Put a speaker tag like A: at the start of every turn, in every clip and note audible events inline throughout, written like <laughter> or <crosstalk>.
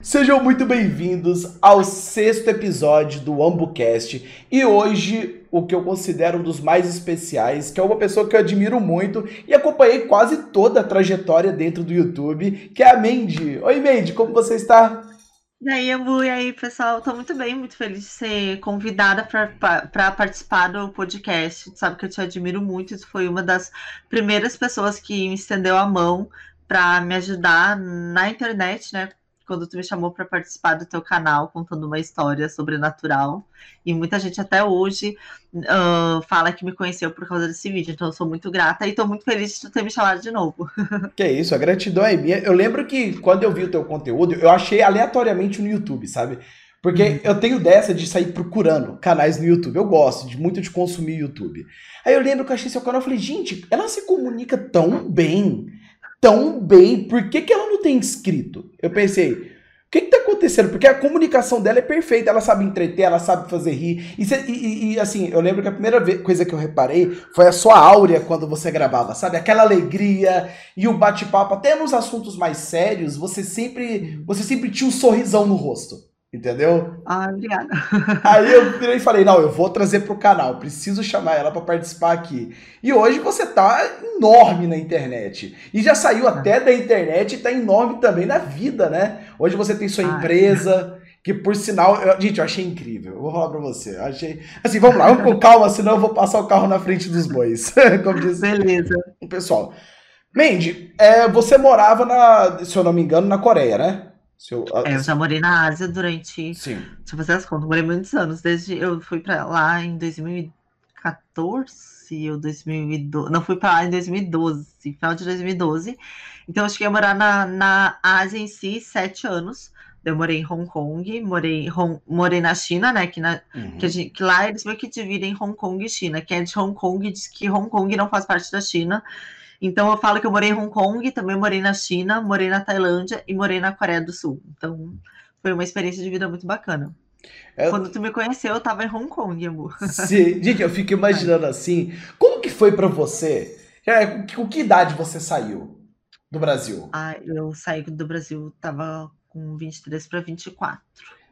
A: Sejam muito bem-vindos ao sexto episódio do AmbuCast e hoje o que eu considero um dos mais especiais, que é uma pessoa que eu admiro muito e acompanhei quase toda a trajetória dentro do YouTube, que é a Mandy. Oi, Mandy, como você está?
B: E aí, Ambu, e aí, pessoal? Estou muito bem, muito feliz de ser convidada para participar do podcast. Sabe que eu te admiro muito, isso foi uma das primeiras pessoas que me estendeu a mão para me ajudar na internet, né? quando tu me chamou para participar do teu canal, contando uma história sobrenatural. E muita gente até hoje uh, fala que me conheceu por causa desse vídeo. Então eu sou muito grata e estou muito feliz de tu ter me chamado de novo. <laughs>
A: Que é isso, a gratidão é minha. Eu lembro que quando eu vi o teu conteúdo, eu achei aleatoriamente no YouTube, sabe? Porque uhum. eu tenho dessa de sair procurando canais no YouTube. Eu gosto de muito de consumir YouTube. Aí eu lembro que eu achei seu canal e falei, gente, ela se comunica tão bem tão bem, por que, que ela não tem inscrito? Eu pensei, o que está acontecendo? Porque a comunicação dela é perfeita, ela sabe entreter, ela sabe fazer rir. E, e, e, assim, eu lembro que a primeira coisa que eu reparei foi a sua áurea quando você gravava, sabe? Aquela alegria e o bate-papo, até nos assuntos mais sérios, você sempre, você sempre tinha um sorrisão no rosto. Entendeu?
B: Ah, obrigada. <laughs>
A: Aí eu virei e falei, não, eu vou trazer pro canal, preciso chamar ela para participar aqui. E hoje você tá enorme na internet. E já saiu até da internet e tá enorme também na vida, né? Hoje você tem sua ah, empresa, que por sinal, eu, gente, eu achei incrível. Eu vou falar pra você. achei. Assim, vamos lá, vamos com calma, senão eu vou passar o carro na frente dos bois. <laughs>
B: Como diz Beleza.
A: o pessoal. Mandy, é, você morava na, se eu não me engano, na Coreia, né?
B: Eu, é, eu já morei na Ásia durante. Sim. Deixa eu fazer as contas, morei muitos anos. Desde eu fui para lá em 2014 ou 2012. Não, fui para lá em 2012, final de 2012. Então eu cheguei a morar na, na Ásia em si sete anos. Eu morei em Hong Kong, morei, Hong, morei na China, né? Que, na, uhum. que, gente, que, lá eles meio que dividem Hong Kong e China. Quem é de Hong Kong diz que Hong Kong não faz parte da China. Então eu falo que eu morei em Hong Kong, também morei na China, morei na Tailândia e morei na Coreia do Sul. Então foi uma experiência de vida muito bacana. É... Quando tu me conheceu, eu tava em Hong Kong, amor.
A: Sim, gente, eu fico imaginando assim, como que foi para você? Com que idade você saiu do Brasil?
B: Ah, eu saí do Brasil, tava com 23 para 24.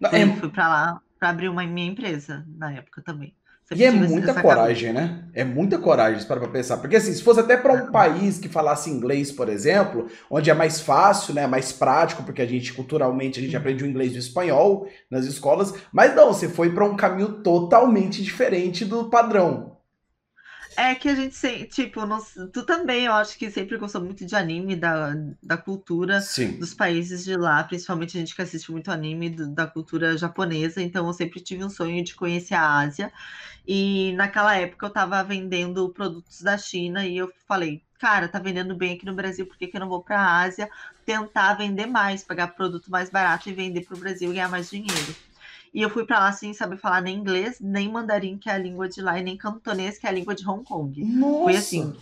B: Não, é... Eu fui para lá para abrir uma minha empresa na época também.
A: E é muita coragem, né? É muita coragem para pensar. Porque assim, se fosse até para um país que falasse inglês, por exemplo, onde é mais fácil, né? Mais prático, porque a gente, culturalmente, a gente aprende o inglês e o espanhol nas escolas. Mas não, você foi para um caminho totalmente diferente do padrão.
B: É que a gente, tipo, tu também, eu acho que sempre gostou muito de anime, da, da cultura Sim. dos países de lá, principalmente a gente que assiste muito anime do, da cultura japonesa, então eu sempre tive um sonho de conhecer a Ásia. E naquela época eu tava vendendo produtos da China e eu falei, cara, tá vendendo bem aqui no Brasil, por que, que eu não vou pra Ásia tentar vender mais, pegar produto mais barato e vender pro Brasil e ganhar mais dinheiro? E eu fui para lá sem saber falar nem inglês, nem mandarim, que é a língua de lá, e nem cantonês, que é a língua de Hong Kong. Nossa. Foi assim.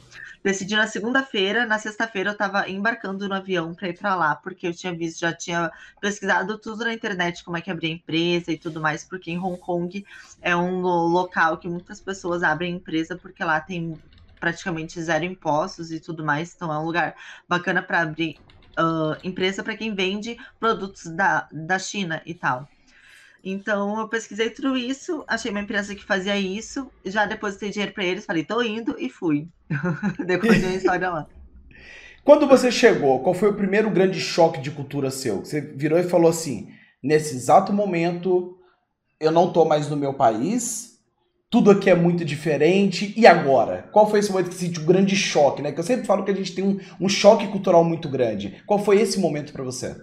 B: Decidi na segunda-feira, na sexta-feira eu estava embarcando no avião para ir para lá, porque eu tinha visto, já tinha pesquisado tudo na internet, como é que abrir a empresa e tudo mais, porque em Hong Kong é um local que muitas pessoas abrem empresa, porque lá tem praticamente zero impostos e tudo mais, então é um lugar bacana para abrir uh, empresa para quem vende produtos da, da China e tal. Então eu pesquisei tudo isso, achei uma empresa que fazia isso, já depositei dinheiro para eles, falei, tô indo e fui. <laughs> Depois de uma história lá. <laughs>
A: Quando você chegou, qual foi o primeiro grande choque de cultura seu? Você virou e falou assim: nesse exato momento, eu não tô mais no meu país, tudo aqui é muito diferente, e agora? Qual foi esse momento que você sentiu um grande choque, né? Que eu sempre falo que a gente tem um, um choque cultural muito grande. Qual foi esse momento para você?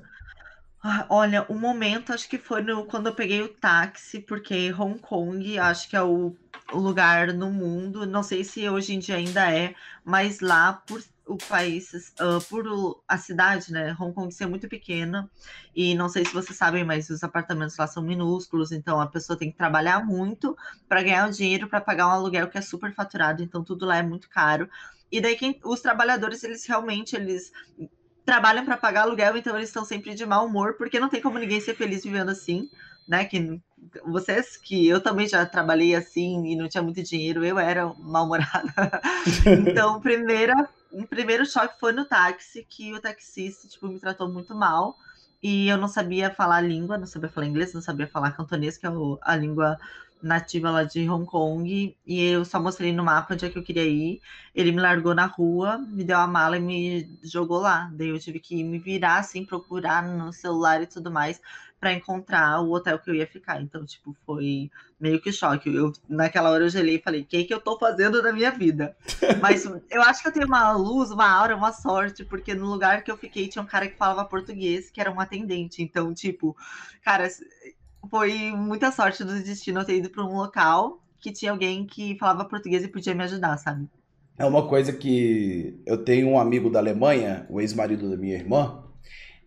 B: Ah, olha, o momento acho que foi no, quando eu peguei o táxi, porque Hong Kong acho que é o, o lugar no mundo, não sei se hoje em dia ainda é, mas lá por o país, uh, por a cidade, né? Hong Kong ser muito pequena, e não sei se vocês sabem, mas os apartamentos lá são minúsculos, então a pessoa tem que trabalhar muito para ganhar o dinheiro para pagar um aluguel que é super faturado, então tudo lá é muito caro. E daí quem, os trabalhadores, eles realmente eles trabalham para pagar aluguel, então eles estão sempre de mau humor, porque não tem como ninguém ser feliz vivendo assim, né? Que vocês que eu também já trabalhei assim e não tinha muito dinheiro, eu era mal-humorada. <laughs> então, primeira, um primeiro choque foi no táxi, que o taxista tipo me tratou muito mal. e eu não sabia falar a língua, não sabia falar inglês, não sabia falar cantonês, que é a língua nativa lá de Hong Kong, e eu só mostrei no mapa onde é que eu queria ir. Ele me largou na rua, me deu a mala e me jogou lá. Daí eu tive que me virar, assim, procurar no celular e tudo mais para encontrar o hotel que eu ia ficar. Então, tipo, foi meio que choque. Eu, naquela hora eu gelei e falei, o que, que eu tô fazendo da minha vida? <laughs> Mas eu acho que eu tenho uma luz, uma aura, uma sorte, porque no lugar que eu fiquei tinha um cara que falava português, que era um atendente. Então, tipo, cara, foi muita sorte do destino eu ter ido para um local que tinha alguém que falava português e podia me ajudar, sabe?
A: É uma coisa que eu tenho um amigo da Alemanha, o ex-marido da minha irmã,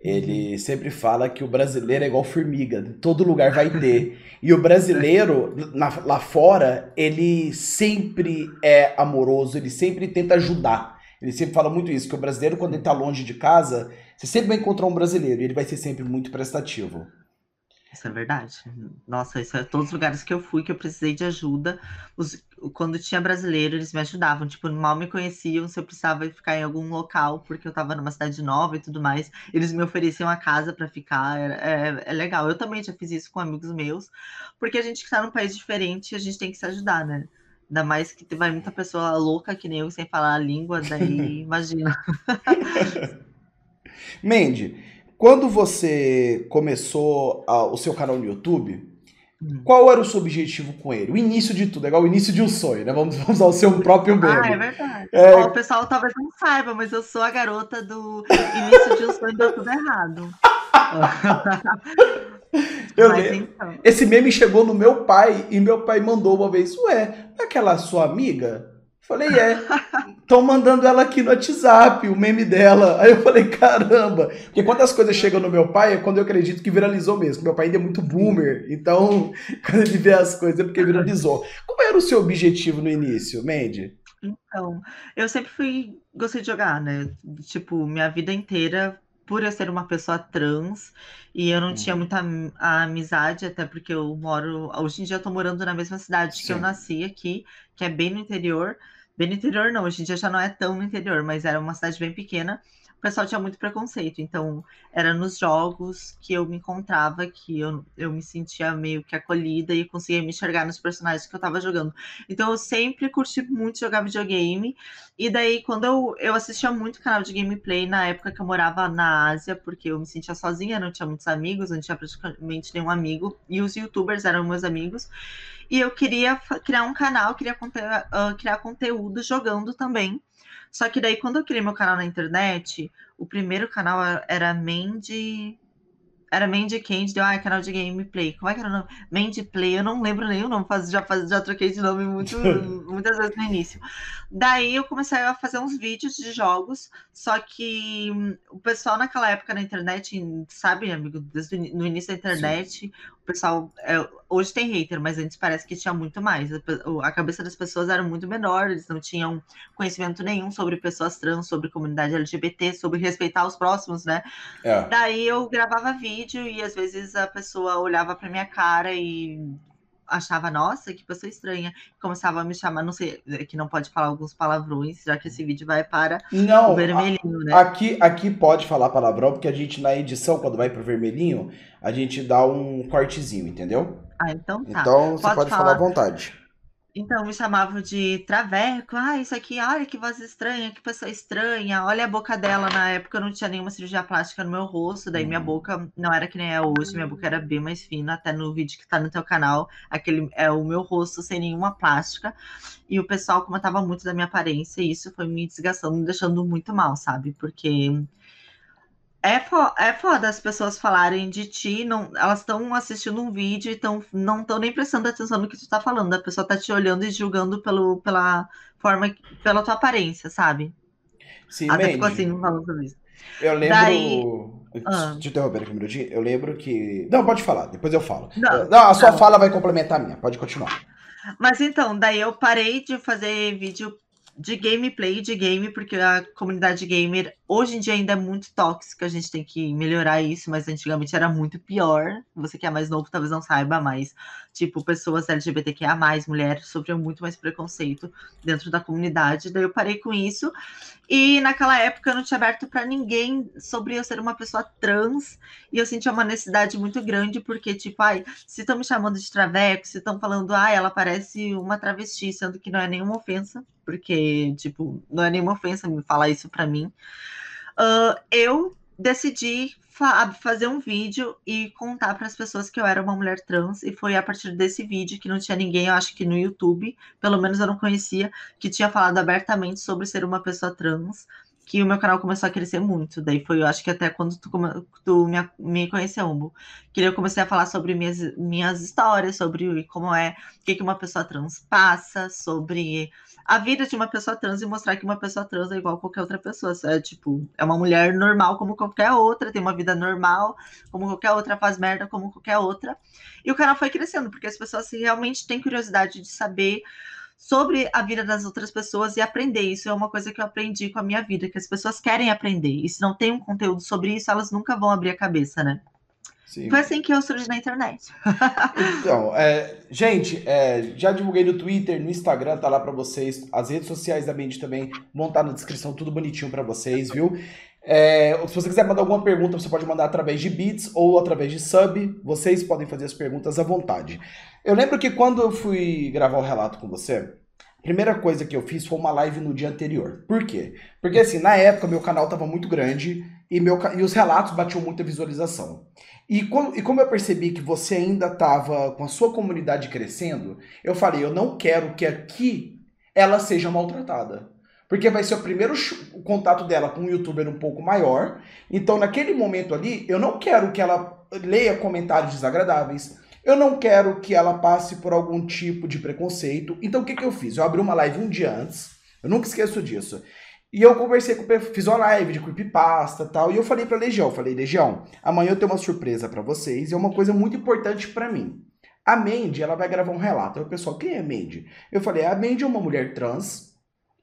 A: ele uhum. sempre fala que o brasileiro é igual formiga, todo lugar vai ter. E o brasileiro, na, lá fora, ele sempre é amoroso, ele sempre tenta ajudar. Ele sempre fala muito isso, que o brasileiro, quando ele tá longe de casa, você sempre vai encontrar um brasileiro e ele vai ser sempre muito prestativo.
B: Isso é verdade. Nossa, isso é todos os lugares que eu fui que eu precisei de ajuda. Os, quando tinha brasileiro, eles me ajudavam. Tipo, mal me conheciam se eu precisava ficar em algum local, porque eu tava numa cidade nova e tudo mais. Eles me ofereciam a casa para ficar. É, é, legal. Eu também já fiz isso com amigos meus, porque a gente que tá num país diferente, a gente tem que se ajudar, né? Ainda mais que vai muita pessoa louca que nem eu, sem falar a língua, daí <laughs> imagina.
A: Mandy, quando você começou a, o seu canal no YouTube, qual era o seu objetivo com ele? O início de tudo, é igual o início de um sonho, né? Vamos, <laughs> vamos usar o seu próprio meme.
B: Ah, é verdade. É... O pessoal talvez não saiba, mas eu sou a garota do início de um sonho deu tudo errado. <laughs>
A: Eu mas, então... Esse meme chegou no meu pai e meu pai mandou uma vez, ué, aquela sua amiga? Falei, é. Estão mandando ela aqui no WhatsApp, o meme dela. Aí eu falei, caramba. Porque quando as coisas chegam no meu pai, é quando eu acredito que viralizou mesmo. Meu pai ainda é muito boomer. Então, <laughs> quando ele vê as coisas é porque viralizou. Como era o seu objetivo no início, Mandy?
B: Então, eu sempre fui. Gostei de jogar, né? Tipo, minha vida inteira por eu ser uma pessoa trans e eu não hum. tinha muita amizade, até porque eu moro. Hoje em dia eu tô morando na mesma cidade Sim. que eu nasci aqui, que é bem no interior. Bem no interior, não, hoje em dia já não é tão no interior, mas era uma cidade bem pequena pessoal tinha muito preconceito. Então, era nos jogos que eu me encontrava, que eu, eu me sentia meio que acolhida e conseguia me enxergar nos personagens que eu tava jogando. Então, eu sempre curti muito jogar videogame. E daí, quando eu, eu assistia muito canal de gameplay na época que eu morava na Ásia, porque eu me sentia sozinha, não tinha muitos amigos, não tinha praticamente nenhum amigo, e os youtubers eram meus amigos. E eu queria criar um canal, queria uh, criar conteúdo jogando também. Só que daí, quando eu criei meu canal na internet, o primeiro canal era Mandy. Era Mandy Candy, deu, ah, canal de gameplay. Como é que era o nome? Mandy Play, eu não lembro nem o nome, faz, já, faz, já troquei de nome muito, <laughs> muitas vezes no início. Daí eu comecei a fazer uns vídeos de jogos, só que o pessoal naquela época na internet, sabe, amigo, desde no início da internet, Sim o pessoal. É, hoje tem hater, mas antes parece que tinha muito mais. A cabeça das pessoas era muito menor, eles não tinham conhecimento nenhum sobre pessoas trans, sobre comunidade LGBT, sobre respeitar os próximos, né? É. Daí eu gravava vídeo e às vezes a pessoa olhava pra minha cara e achava, nossa, que pessoa estranha. Começava a me chamar, não sei, é que não pode falar alguns palavrões, já que esse vídeo vai para
A: não, o vermelhinho, né? Aqui, aqui pode falar palavrão, porque a gente na edição, quando vai pro vermelhinho, a gente dá um cortezinho, entendeu?
B: Ah, então tá.
A: Então você pode, pode falar à vontade.
B: Então, me chamavam de traveco. Ah, isso aqui, olha que voz estranha, que pessoa estranha. Olha a boca dela. Na época eu não tinha nenhuma cirurgia plástica no meu rosto, daí minha uhum. boca não era que nem é hoje, minha boca era bem mais fina, até no vídeo que tá no teu canal, aquele é o meu rosto sem nenhuma plástica. E o pessoal comentava muito da minha aparência, e isso foi me desgastando, me deixando muito mal, sabe? Porque é, fo é foda as pessoas falarem de ti, não, elas estão assistindo um vídeo e tão, não estão nem prestando atenção no que tu tá falando. A pessoa tá te olhando e julgando pelo, pela forma, pela tua aparência, sabe?
A: Sim, Até
B: ficou assim falando sobre isso.
A: Eu lembro. Daí... Ah. Te interromper aqui um minutinho. Eu lembro que. Não, pode falar, depois eu falo. Não, não a sua não. fala vai complementar a minha, pode continuar.
B: Mas então, daí eu parei de fazer vídeo de gameplay de game, porque a comunidade gamer Hoje em dia ainda é muito tóxico, a gente tem que melhorar isso, mas antigamente era muito pior. Você que é mais novo talvez não saiba, mas, tipo, pessoas LGBTQIA, mulheres, sofriam muito mais preconceito dentro da comunidade. Daí eu parei com isso. E naquela época eu não tinha aberto para ninguém sobre eu ser uma pessoa trans. E eu sentia uma necessidade muito grande, porque, tipo, ai, se estão me chamando de traveco, se estão falando, ah, ela parece uma travesti, sendo que não é nenhuma ofensa, porque, tipo, não é nenhuma ofensa me falar isso para mim. Uh, eu decidi fa fazer um vídeo e contar para as pessoas que eu era uma mulher trans, e foi a partir desse vídeo que não tinha ninguém, eu acho que no YouTube, pelo menos eu não conhecia, que tinha falado abertamente sobre ser uma pessoa trans que o meu canal começou a crescer muito. Daí foi, eu acho que até quando tu, tu me, me conheceu, Umbo, que eu comecei a falar sobre minhas, minhas histórias, sobre como é, o que, que uma pessoa trans passa, sobre a vida de uma pessoa trans e mostrar que uma pessoa trans é igual a qualquer outra pessoa. É tipo, é uma mulher normal como qualquer outra, tem uma vida normal, como qualquer outra, faz merda como qualquer outra. E o canal foi crescendo, porque as pessoas realmente têm curiosidade de saber sobre a vida das outras pessoas e aprender. Isso é uma coisa que eu aprendi com a minha vida, que as pessoas querem aprender. E se não tem um conteúdo sobre isso, elas nunca vão abrir a cabeça, né? Sim. Foi assim que eu surgi na internet. <laughs>
A: então, é, gente, é, já divulguei no Twitter, no Instagram, tá lá para vocês. As redes sociais da Mandy também vão estar tá na descrição, tudo bonitinho para vocês, viu? É, se você quiser mandar alguma pergunta, você pode mandar através de bits ou através de sub. Vocês podem fazer as perguntas à vontade. Eu lembro que quando eu fui gravar o relato com você, primeira coisa que eu fiz foi uma live no dia anterior. Por quê? Porque assim, na época meu canal estava muito grande e, meu, e os relatos batiam muita visualização. E como, e como eu percebi que você ainda estava com a sua comunidade crescendo, eu falei, eu não quero que aqui ela seja maltratada. Porque vai ser o primeiro contato dela com um youtuber um pouco maior. Então, naquele momento ali, eu não quero que ela leia comentários desagradáveis. Eu não quero que ela passe por algum tipo de preconceito. Então, o que, que eu fiz? Eu abri uma live um dia antes. Eu nunca esqueço disso. E eu conversei com fiz uma live de creepypasta tal, e eu falei pra Legião, falei, Legião, amanhã eu tenho uma surpresa para vocês, e é uma coisa muito importante para mim. A Mandy, ela vai gravar um relato. Aí o pessoal, quem é Mandy? Eu falei, a Mandy é uma mulher trans,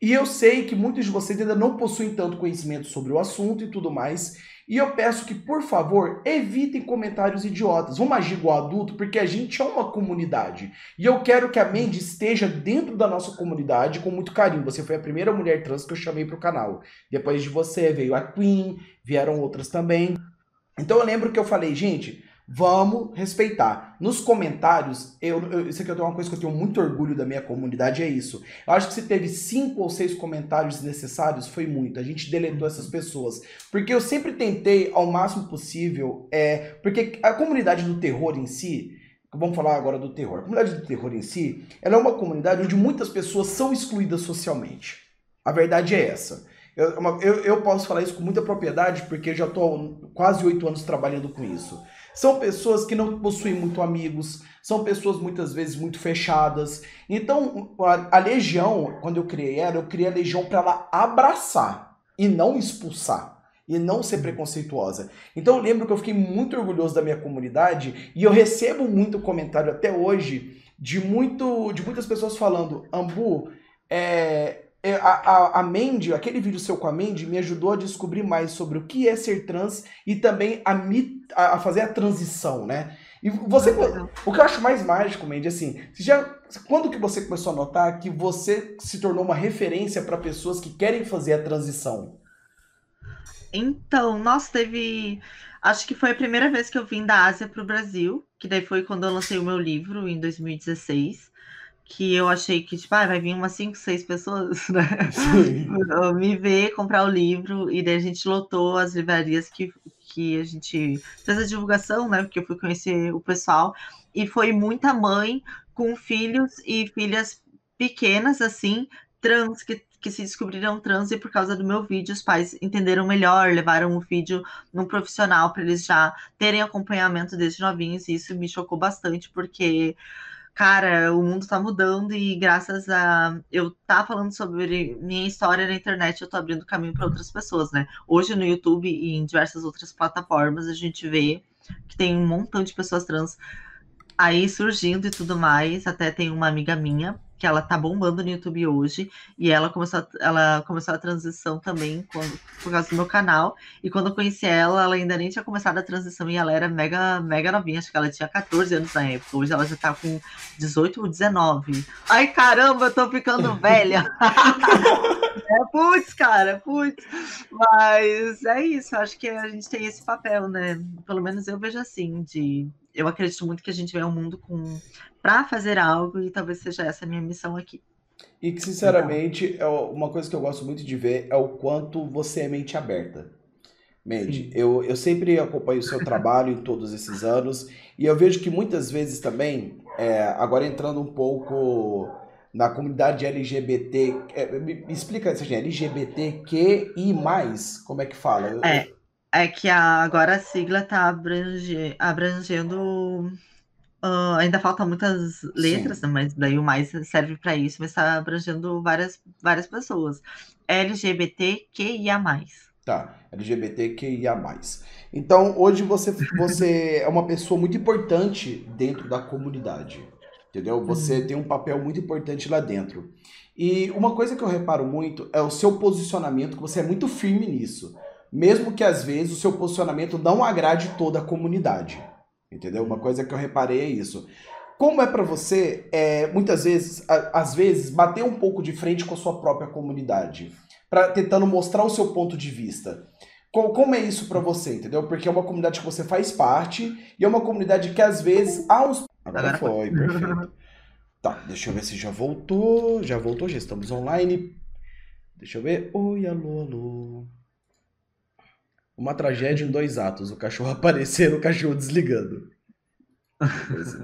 A: e eu sei que muitos de vocês ainda não possuem tanto conhecimento sobre o assunto e tudo mais. E eu peço que, por favor, evitem comentários idiotas. Vamos agir igual adulto, porque a gente é uma comunidade. E eu quero que a Mandy esteja dentro da nossa comunidade com muito carinho. Você foi a primeira mulher trans que eu chamei para o canal. Depois de você veio a Queen, vieram outras também. Então eu lembro que eu falei, gente, Vamos respeitar. Nos comentários, eu, eu, isso aqui é uma coisa que eu tenho muito orgulho da minha comunidade, é isso. Eu acho que se teve cinco ou seis comentários desnecessários, foi muito. A gente deletou essas pessoas. Porque eu sempre tentei, ao máximo possível, é. Porque a comunidade do terror em si, vamos falar agora do terror. A comunidade do terror em si, ela é uma comunidade onde muitas pessoas são excluídas socialmente. A verdade é essa. Eu, eu, eu posso falar isso com muita propriedade, porque já estou quase oito anos trabalhando com isso. São pessoas que não possuem muito amigos, são pessoas muitas vezes muito fechadas. Então, a, a legião, quando eu criei ela, eu criei a legião para ela abraçar e não expulsar e não ser preconceituosa. Então eu lembro que eu fiquei muito orgulhoso da minha comunidade e eu recebo muito comentário até hoje de muito de muitas pessoas falando, Ambu, é, é, a, a, a Mandy, aquele vídeo seu com a Mandy, me ajudou a descobrir mais sobre o que é ser trans e também a, me, a, a fazer a transição, né? E você, o que eu acho mais mágico, Mandy, assim, já, quando que você começou a notar que você se tornou uma referência para pessoas que querem fazer a transição?
B: Então, nossa, teve. Acho que foi a primeira vez que eu vim da Ásia para o Brasil, que daí foi quando eu lancei o meu livro em 2016 que eu achei que, tipo, ah, vai vir umas 5, 6 pessoas, <laughs> né? Me ver, comprar o livro, e daí a gente lotou as livrarias que, que a gente fez a divulgação, né? Porque eu fui conhecer o pessoal, e foi muita mãe com filhos e filhas pequenas, assim, trans, que, que se descobriram trans, e por causa do meu vídeo, os pais entenderam melhor, levaram o vídeo num profissional para eles já terem acompanhamento desde novinhos, e isso me chocou bastante, porque cara, o mundo tá mudando e graças a eu tá falando sobre minha história na internet, eu tô abrindo caminho para outras pessoas, né? Hoje no YouTube e em diversas outras plataformas a gente vê que tem um montão de pessoas trans aí surgindo e tudo mais. Até tem uma amiga minha que ela tá bombando no YouTube hoje, e ela começou a, ela começou a transição também quando, por causa do meu canal, e quando eu conheci ela, ela ainda nem tinha começado a transição, e ela era mega, mega novinha, acho que ela tinha 14 anos na época, hoje ela já tá com 18 ou 19. Ai, caramba, eu tô ficando velha! <laughs> é, putz, cara, putz! Mas é isso, acho que a gente tem esse papel, né? Pelo menos eu vejo assim, de eu acredito muito que a gente vem ao mundo com para fazer algo e talvez seja essa a minha missão aqui.
A: E que, sinceramente, é uma coisa que eu gosto muito de ver é o quanto você é mente aberta. Mandy, eu, eu sempre acompanho o seu trabalho em todos esses anos e eu vejo que muitas vezes também, é, agora entrando um pouco na comunidade LGBT, é, me, me explica isso, LGBTQI+, como é que fala?
B: É, é que a, agora a sigla está abrange, abrangendo Uh, ainda faltam muitas letras, né, mas daí o mais serve para isso, mas está abrangendo várias, várias pessoas. LGBTQIA.
A: Tá, LGBTQIA. Então, hoje você, você é uma pessoa muito importante dentro da comunidade. Entendeu? Você uhum. tem um papel muito importante lá dentro. E uma coisa que eu reparo muito é o seu posicionamento, que você é muito firme nisso. Mesmo que às vezes o seu posicionamento não agrade toda a comunidade. Entendeu? Uma coisa que eu reparei é isso. Como é para você, é, muitas vezes, a, às vezes, bater um pouco de frente com a sua própria comunidade, para tentando mostrar o seu ponto de vista. Como, como é isso para você, entendeu? Porque é uma comunidade que você faz parte e é uma comunidade que às vezes há uns. Agora foi, perfeito. <laughs> Tá, deixa eu ver se já voltou. Já voltou, já estamos online. Deixa eu ver. Oi, alô, alô. Uma tragédia em dois atos. O cachorro <laughs> aparecendo, o cachorro desligando.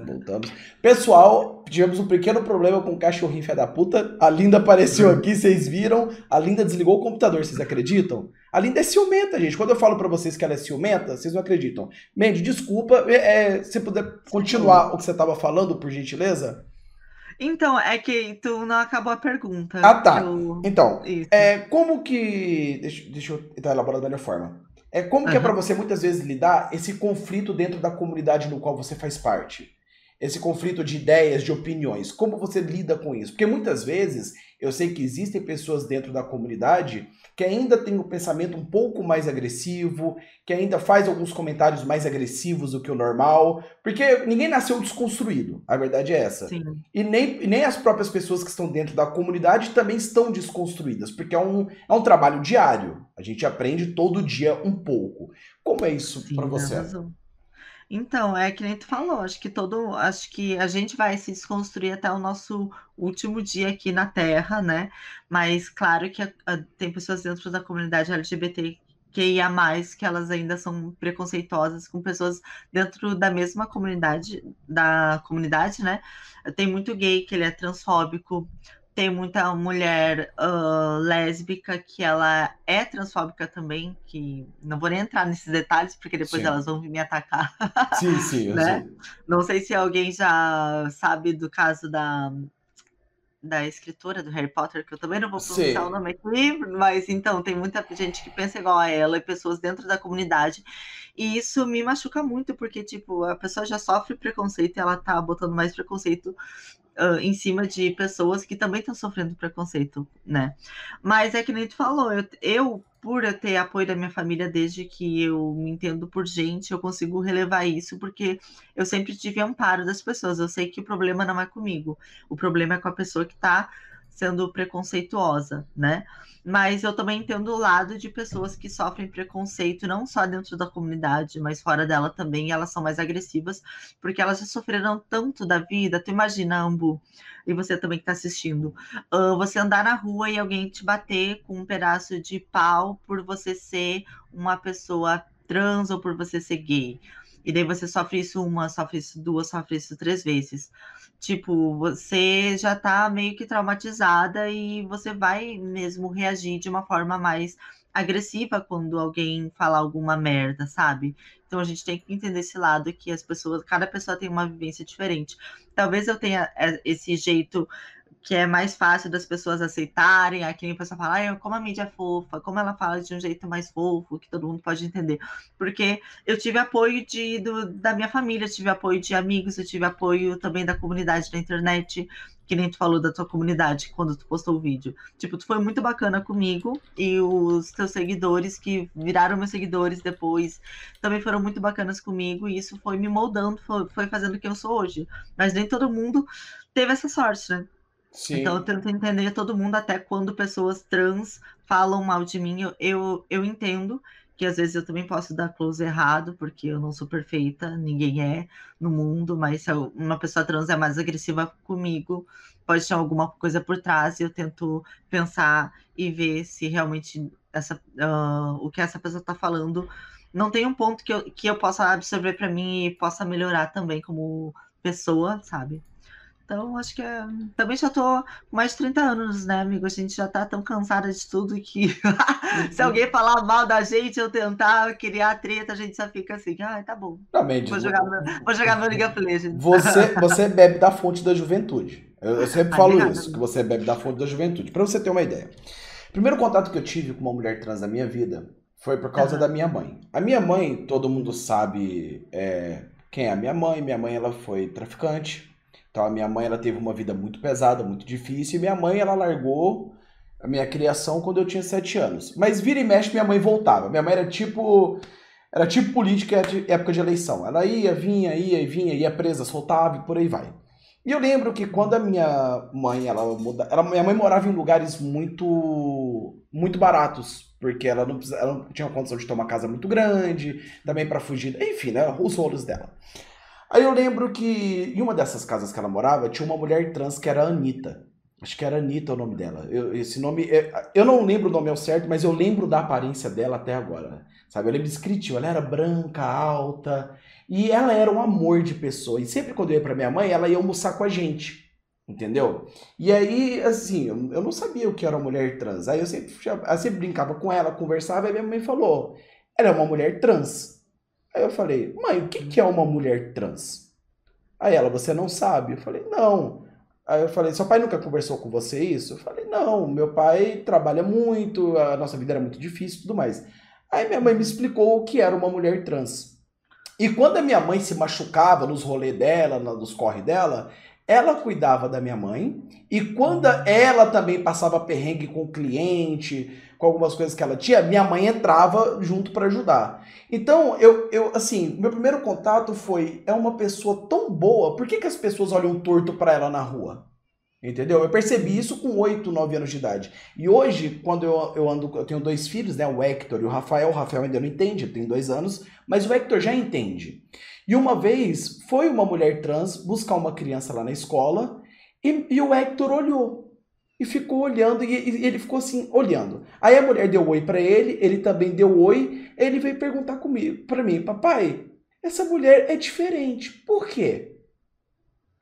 A: Voltamos. Pessoal, tivemos um pequeno problema com o cachorrinho fé da puta. A Linda apareceu aqui, vocês viram. A Linda desligou o computador, vocês acreditam? A Linda é ciumenta, gente. Quando eu falo para vocês que ela é ciumenta, vocês não acreditam. Mandy, desculpa. É, se puder continuar o que você tava falando, por gentileza.
B: Então, é que tu não acabou a pergunta.
A: Ah, tá. Eu... Então, é, como que. Deixa, deixa eu tentar elaborar da melhor forma. É como uhum. que é para você muitas vezes lidar esse conflito dentro da comunidade no qual você faz parte? Esse conflito de ideias, de opiniões. Como você lida com isso? Porque muitas vezes eu sei que existem pessoas dentro da comunidade que ainda têm o um pensamento um pouco mais agressivo, que ainda faz alguns comentários mais agressivos do que o normal, porque ninguém nasceu desconstruído, a verdade é essa. Sim. E nem, nem as próprias pessoas que estão dentro da comunidade também estão desconstruídas, porque é um, é um trabalho diário. A gente aprende todo dia um pouco. Como é isso para você? Razão.
B: Então, é que nem tu falou, acho que todo, acho que a gente vai se desconstruir até o nosso último dia aqui na Terra, né? Mas claro que a, a, tem pessoas dentro da comunidade LGBT que ia mais que elas ainda são preconceituosas com pessoas dentro da mesma comunidade da comunidade, né? Tem muito gay que ele é transfóbico, tem muita mulher uh, lésbica que ela é transfóbica também, que não vou nem entrar nesses detalhes, porque depois sim. elas vão me atacar. <laughs>
A: Sim, sim,
B: né? Não sei se alguém já sabe do caso da, da escritora do Harry Potter, que eu também não vou pronunciar sim. o nome aqui, mas então tem muita gente que pensa igual a ela e pessoas dentro da comunidade. E isso me machuca muito, porque, tipo, a pessoa já sofre preconceito e ela tá botando mais preconceito uh, em cima de pessoas que também estão sofrendo preconceito, né? Mas é que nem tu falou, eu, eu, por ter apoio da minha família desde que eu me entendo por gente, eu consigo relevar isso porque eu sempre tive amparo das pessoas. Eu sei que o problema não é comigo, o problema é com a pessoa que está sendo preconceituosa, né? Mas eu também entendo o lado de pessoas que sofrem preconceito, não só dentro da comunidade, mas fora dela também, elas são mais agressivas, porque elas já sofreram tanto da vida. Tu imagina, Ambu, e você também que está assistindo, uh, você andar na rua e alguém te bater com um pedaço de pau por você ser uma pessoa trans ou por você ser gay. E daí você sofre isso uma, sofre isso duas, sofre isso três vezes. Tipo, você já tá meio que traumatizada e você vai mesmo reagir de uma forma mais agressiva quando alguém fala alguma merda, sabe? Então a gente tem que entender esse lado que as pessoas, cada pessoa tem uma vivência diferente. Talvez eu tenha é, esse jeito que é mais fácil das pessoas aceitarem. Aqui a pessoa fala, ah, como a mídia é fofa, como ela fala de um jeito mais fofo, que todo mundo pode entender. Porque eu tive apoio de, do, da minha família, tive apoio de amigos, eu tive apoio também da comunidade da internet, que nem tu falou da tua comunidade quando tu postou o vídeo. Tipo, tu foi muito bacana comigo e os teus seguidores que viraram meus seguidores depois também foram muito bacanas comigo e isso foi me moldando, foi, foi fazendo quem eu sou hoje. Mas nem todo mundo teve essa sorte, né? Sim. Então eu tento entender todo mundo, até quando pessoas trans falam mal de mim, eu, eu, eu entendo que às vezes eu também posso dar close errado, porque eu não sou perfeita, ninguém é no mundo, mas se uma pessoa trans é mais agressiva comigo, pode ter alguma coisa por trás, e eu tento pensar e ver se realmente essa, uh, o que essa pessoa está falando não tem um ponto que eu, que eu possa absorver para mim e possa melhorar também como pessoa, sabe? Então, acho que é... também já tô com mais de 30 anos, né, amigo? A gente já tá tão cansada de tudo que <laughs> se alguém falar mal da gente ou tentar criar treta, a gente só fica assim, ah, tá bom.
A: Realmente.
B: Vou jogar, meu, vou jogar meu League of Legends.
A: Você, <laughs> você bebe da fonte da juventude. Eu, eu sempre falo isso, que você bebe da fonte da juventude. Para você ter uma ideia. Primeiro contato que eu tive com uma mulher trans na minha vida foi por causa uhum. da minha mãe. A minha mãe, todo mundo sabe é, quem é a minha mãe. Minha mãe, ela foi traficante então a minha mãe ela teve uma vida muito pesada, muito difícil, e minha mãe ela largou a minha criação quando eu tinha sete anos. Mas vira e mexe minha mãe voltava. Minha mãe era tipo era tipo política de época de eleição. Ela ia, vinha, ia e vinha, ia presa, soltava e por aí vai. E eu lembro que quando a minha mãe, ela, muda, ela minha mãe morava em lugares muito muito baratos, porque ela não, ela não tinha condição de ter uma casa muito grande, também para fugir, enfim, né, os rolos dela. Aí eu lembro que em uma dessas casas que ela morava, tinha uma mulher trans que era a Anitta. Acho que era Anitta o nome dela. Eu, esse nome. É, eu não lembro o nome ao certo, mas eu lembro da aparência dela até agora. Sabe? Eu lembro escritinho. Ela era branca, alta. E ela era um amor de pessoa. E sempre quando eu ia pra minha mãe, ela ia almoçar com a gente. Entendeu? E aí, assim, eu, eu não sabia o que era uma mulher trans. Aí eu sempre, eu sempre brincava com ela, conversava, e minha mãe falou: ela é uma mulher trans. Aí eu falei, mãe, o que, que é uma mulher trans? Aí ela, você não sabe? Eu falei, não. Aí eu falei, seu pai nunca conversou com você isso? Eu falei, não, meu pai trabalha muito, a nossa vida era muito difícil e tudo mais. Aí minha mãe me explicou o que era uma mulher trans. E quando a minha mãe se machucava nos rolês dela, nos corre dela, ela cuidava da minha mãe. E quando ela também passava perrengue com o cliente, com algumas coisas que ela tinha, minha mãe entrava junto para ajudar. Então, eu, eu, assim, meu primeiro contato foi: é uma pessoa tão boa, por que, que as pessoas olham torto para ela na rua? Entendeu? Eu percebi isso com 8, 9 anos de idade. E hoje, quando eu, eu ando, eu tenho dois filhos, né? O Hector e o Rafael. O Rafael ainda não entende, tem dois anos, mas o Hector já entende. E uma vez foi uma mulher trans buscar uma criança lá na escola e, e o Hector olhou e ficou olhando e, e, ele ficou assim olhando. Aí a mulher deu oi para ele, ele também deu oi. Ele veio perguntar comigo, para mim, papai, essa mulher é diferente. Por quê?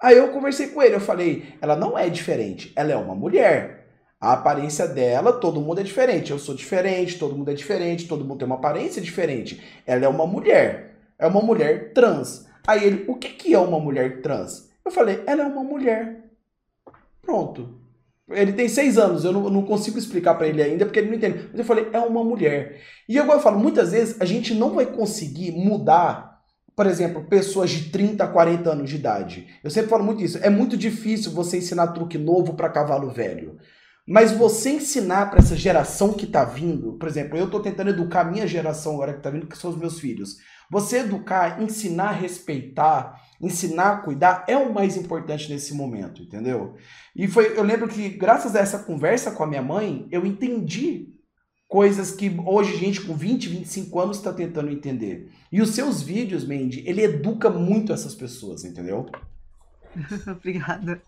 A: Aí eu conversei com ele, eu falei, ela não é diferente, ela é uma mulher. A aparência dela, todo mundo é diferente. Eu sou diferente, todo mundo é diferente, todo mundo tem uma aparência diferente. Ela é uma mulher. É uma mulher trans. Aí ele, o que, que é uma mulher trans? Eu falei, ela é uma mulher. Pronto. Ele tem seis anos, eu não, não consigo explicar para ele ainda porque ele não entende. Mas eu falei, é uma mulher. E agora eu falo, muitas vezes a gente não vai conseguir mudar, por exemplo, pessoas de 30, 40 anos de idade. Eu sempre falo muito isso. É muito difícil você ensinar truque novo para cavalo velho. Mas você ensinar para essa geração que está vindo, por exemplo, eu estou tentando educar a minha geração agora que está vindo, que são os meus filhos. Você educar, ensinar a respeitar, ensinar a cuidar é o mais importante nesse momento, entendeu? E foi, eu lembro que graças a essa conversa com a minha mãe, eu entendi coisas que hoje gente com 20, 25 anos está tentando entender. E os seus vídeos, Mandy, ele educa muito essas pessoas, entendeu? <laughs>
B: Obrigada.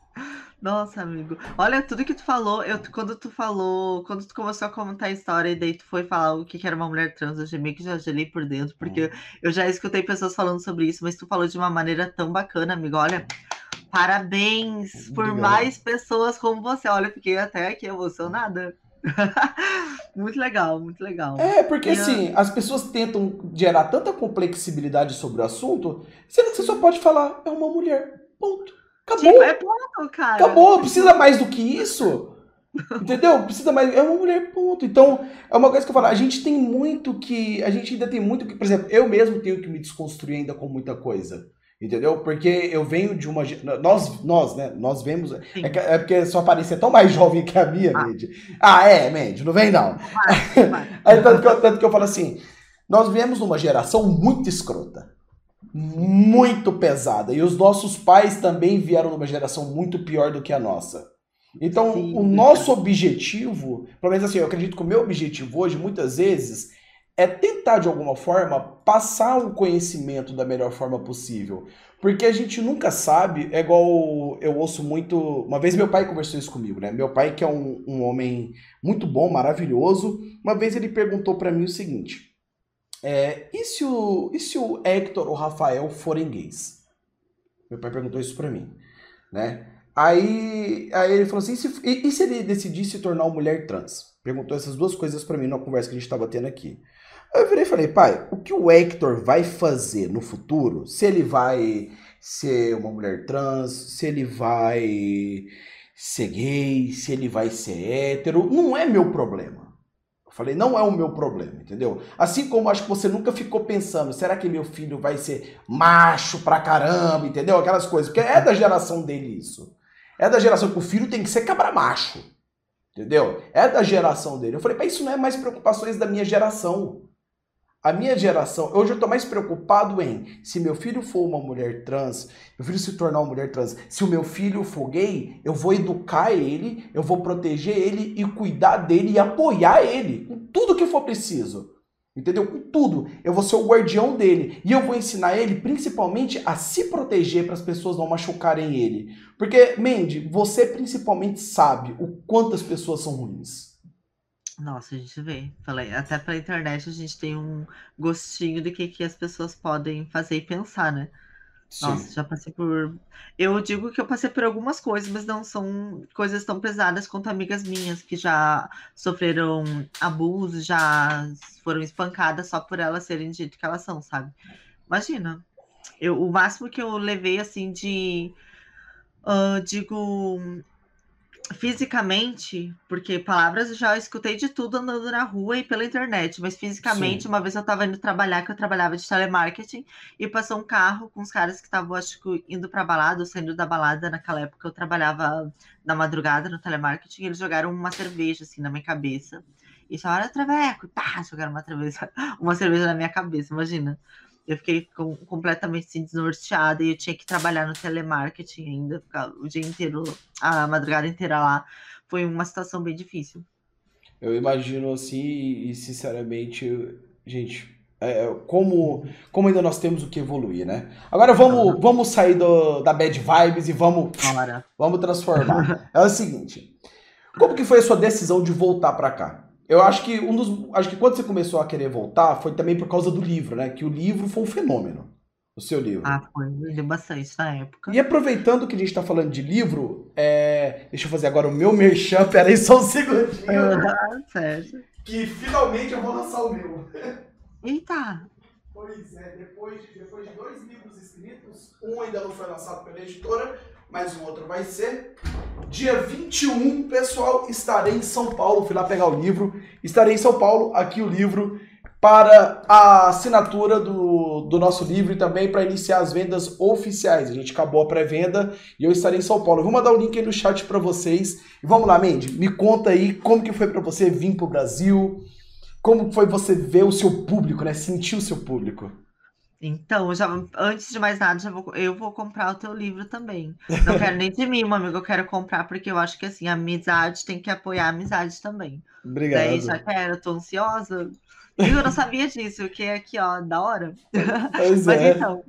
B: Nossa, amigo. Olha, tudo que tu falou, eu, quando tu falou, quando tu começou a contar a história e daí tu foi falar o que, que era uma mulher trans, eu já meio que já gelei por dentro, porque hum. eu já escutei pessoas falando sobre isso, mas tu falou de uma maneira tão bacana, amigo. Olha, parabéns por mais pessoas como você. Olha, fiquei até aqui emocionada. <laughs> muito legal, muito legal.
A: É, porque e assim, eu... as pessoas tentam gerar tanta complexibilidade sobre o assunto, sendo que você só pode falar, é uma mulher. Ponto. Acabou. Tipo, é pouco, cara. Acabou, precisa mais do que isso. Entendeu? Precisa mais. É uma mulher, ponto. Então, é uma coisa que eu falo. A gente tem muito que. A gente ainda tem muito que. Por exemplo, eu mesmo tenho que me desconstruir ainda com muita coisa. Entendeu? Porque eu venho de uma. Nós, nós né? Nós vemos. É, que, é, porque sua aparência é tão mais <laughs> jovem que a minha, ah. Mandy. Ah, é, Mandy, não vem não. Vai, vai. <laughs> Aí, tanto, que eu, tanto que eu falo assim: nós viemos numa geração muito escrota. Muito pesada. E os nossos pais também vieram numa geração muito pior do que a nossa. Então, Sim. o nosso objetivo, pelo menos assim, eu acredito que o meu objetivo hoje, muitas vezes, é tentar de alguma forma passar o conhecimento da melhor forma possível. Porque a gente nunca sabe, é igual eu ouço muito. Uma vez meu pai conversou isso comigo, né? Meu pai, que é um, um homem muito bom, maravilhoso, uma vez ele perguntou para mim o seguinte: é, e, se o, e se o Hector ou Rafael forem gays? Meu pai perguntou isso para mim, né? Aí, aí ele falou assim: e se, e, e se ele decidisse se tornar uma mulher trans? Perguntou essas duas coisas para mim na conversa que a gente estava tendo aqui. Eu virei e falei, pai, o que o Hector vai fazer no futuro? Se ele vai ser uma mulher trans, se ele vai ser gay, se ele vai ser hétero, não é meu problema. Eu falei, não é o meu problema, entendeu? Assim como acho que você nunca ficou pensando, será que meu filho vai ser macho pra caramba, entendeu? Aquelas coisas, porque é da geração dele isso. É da geração que o filho tem que ser cabra macho. Entendeu? É da geração dele. Eu falei, pai, isso não é mais preocupações da minha geração. A minha geração, hoje eu estou mais preocupado em se meu filho for uma mulher trans, meu filho se tornar uma mulher trans, se o meu filho for gay, eu vou educar ele, eu vou proteger ele e cuidar dele e apoiar ele com tudo que for preciso. Entendeu? Com tudo. Eu vou ser o guardião dele. E eu vou ensinar ele, principalmente, a se proteger para as pessoas não machucarem ele. Porque, Mandy, você principalmente sabe o quanto as pessoas são ruins.
B: Nossa, a gente vê. Falei, até pela internet a gente tem um gostinho do que, que as pessoas podem fazer e pensar, né? Sim. Nossa, já passei por. Eu digo que eu passei por algumas coisas, mas não são coisas tão pesadas quanto amigas minhas que já sofreram abuso, já foram espancadas só por elas serem do jeito que elas são, sabe? Imagina. Eu, o máximo que eu levei, assim, de. Uh, digo fisicamente, porque palavras eu já escutei de tudo andando na rua e pela internet, mas fisicamente, Sim. uma vez eu estava indo trabalhar, que eu trabalhava de telemarketing, e passou um carro com os caras que estavam, acho que, indo pra balada, ou saindo da balada, naquela época eu trabalhava na madrugada no telemarketing, e eles jogaram uma cerveja, assim, na minha cabeça, e chamaram Traveco, e pá, jogaram uma cerveja, <laughs> uma cerveja na minha cabeça, imagina. Eu fiquei com, completamente assim, desnorteada e eu tinha que trabalhar no telemarketing ainda, ficar o dia inteiro, a madrugada inteira lá. Foi uma situação bem difícil.
A: Eu imagino assim, e sinceramente, gente, é, é, como, como ainda nós temos o que evoluir, né? Agora vamos, vamos sair do, da bad vibes e vamos, vamos transformar. é o seguinte, como que foi a sua decisão de voltar para cá? Eu acho que um dos. Acho que quando você começou a querer voltar foi também por causa do livro, né? Que o livro foi um fenômeno. O seu livro.
B: Ah, foi. Vendeu bastante na época.
A: E aproveitando que a gente tá falando de livro, é... deixa eu fazer agora o meu merchan. <laughs> Pera aí só um segundinho.
B: Ah, certo.
A: Que finalmente eu vou lançar o meu.
B: Eita!
A: Pois é, depois de, depois de dois livros escritos, um ainda não foi lançado pela editora, mas o outro vai ser. Dia 21, pessoal, estarei em São Paulo. Fui lá pegar o livro. Estarei em São Paulo, aqui o livro, para a assinatura do, do nosso livro e também para iniciar as vendas oficiais. A gente acabou a pré-venda e eu estarei em São Paulo. Vou mandar o link aí no chat para vocês. E vamos lá, Mandy, me conta aí como que foi para você vir para o Brasil. Como foi você ver o seu público, né? Sentir o seu público.
B: Então, já, antes de mais nada, já vou, eu vou comprar o teu livro também. Não quero nem de mim, meu amigo, eu quero comprar porque eu acho que assim, a amizade tem que apoiar a amizade também.
A: Obrigado.
B: Daí já quero, tô ansiosa. Eu não sabia disso, que é aqui, ó, da hora.
A: Pois Mas é.
B: então,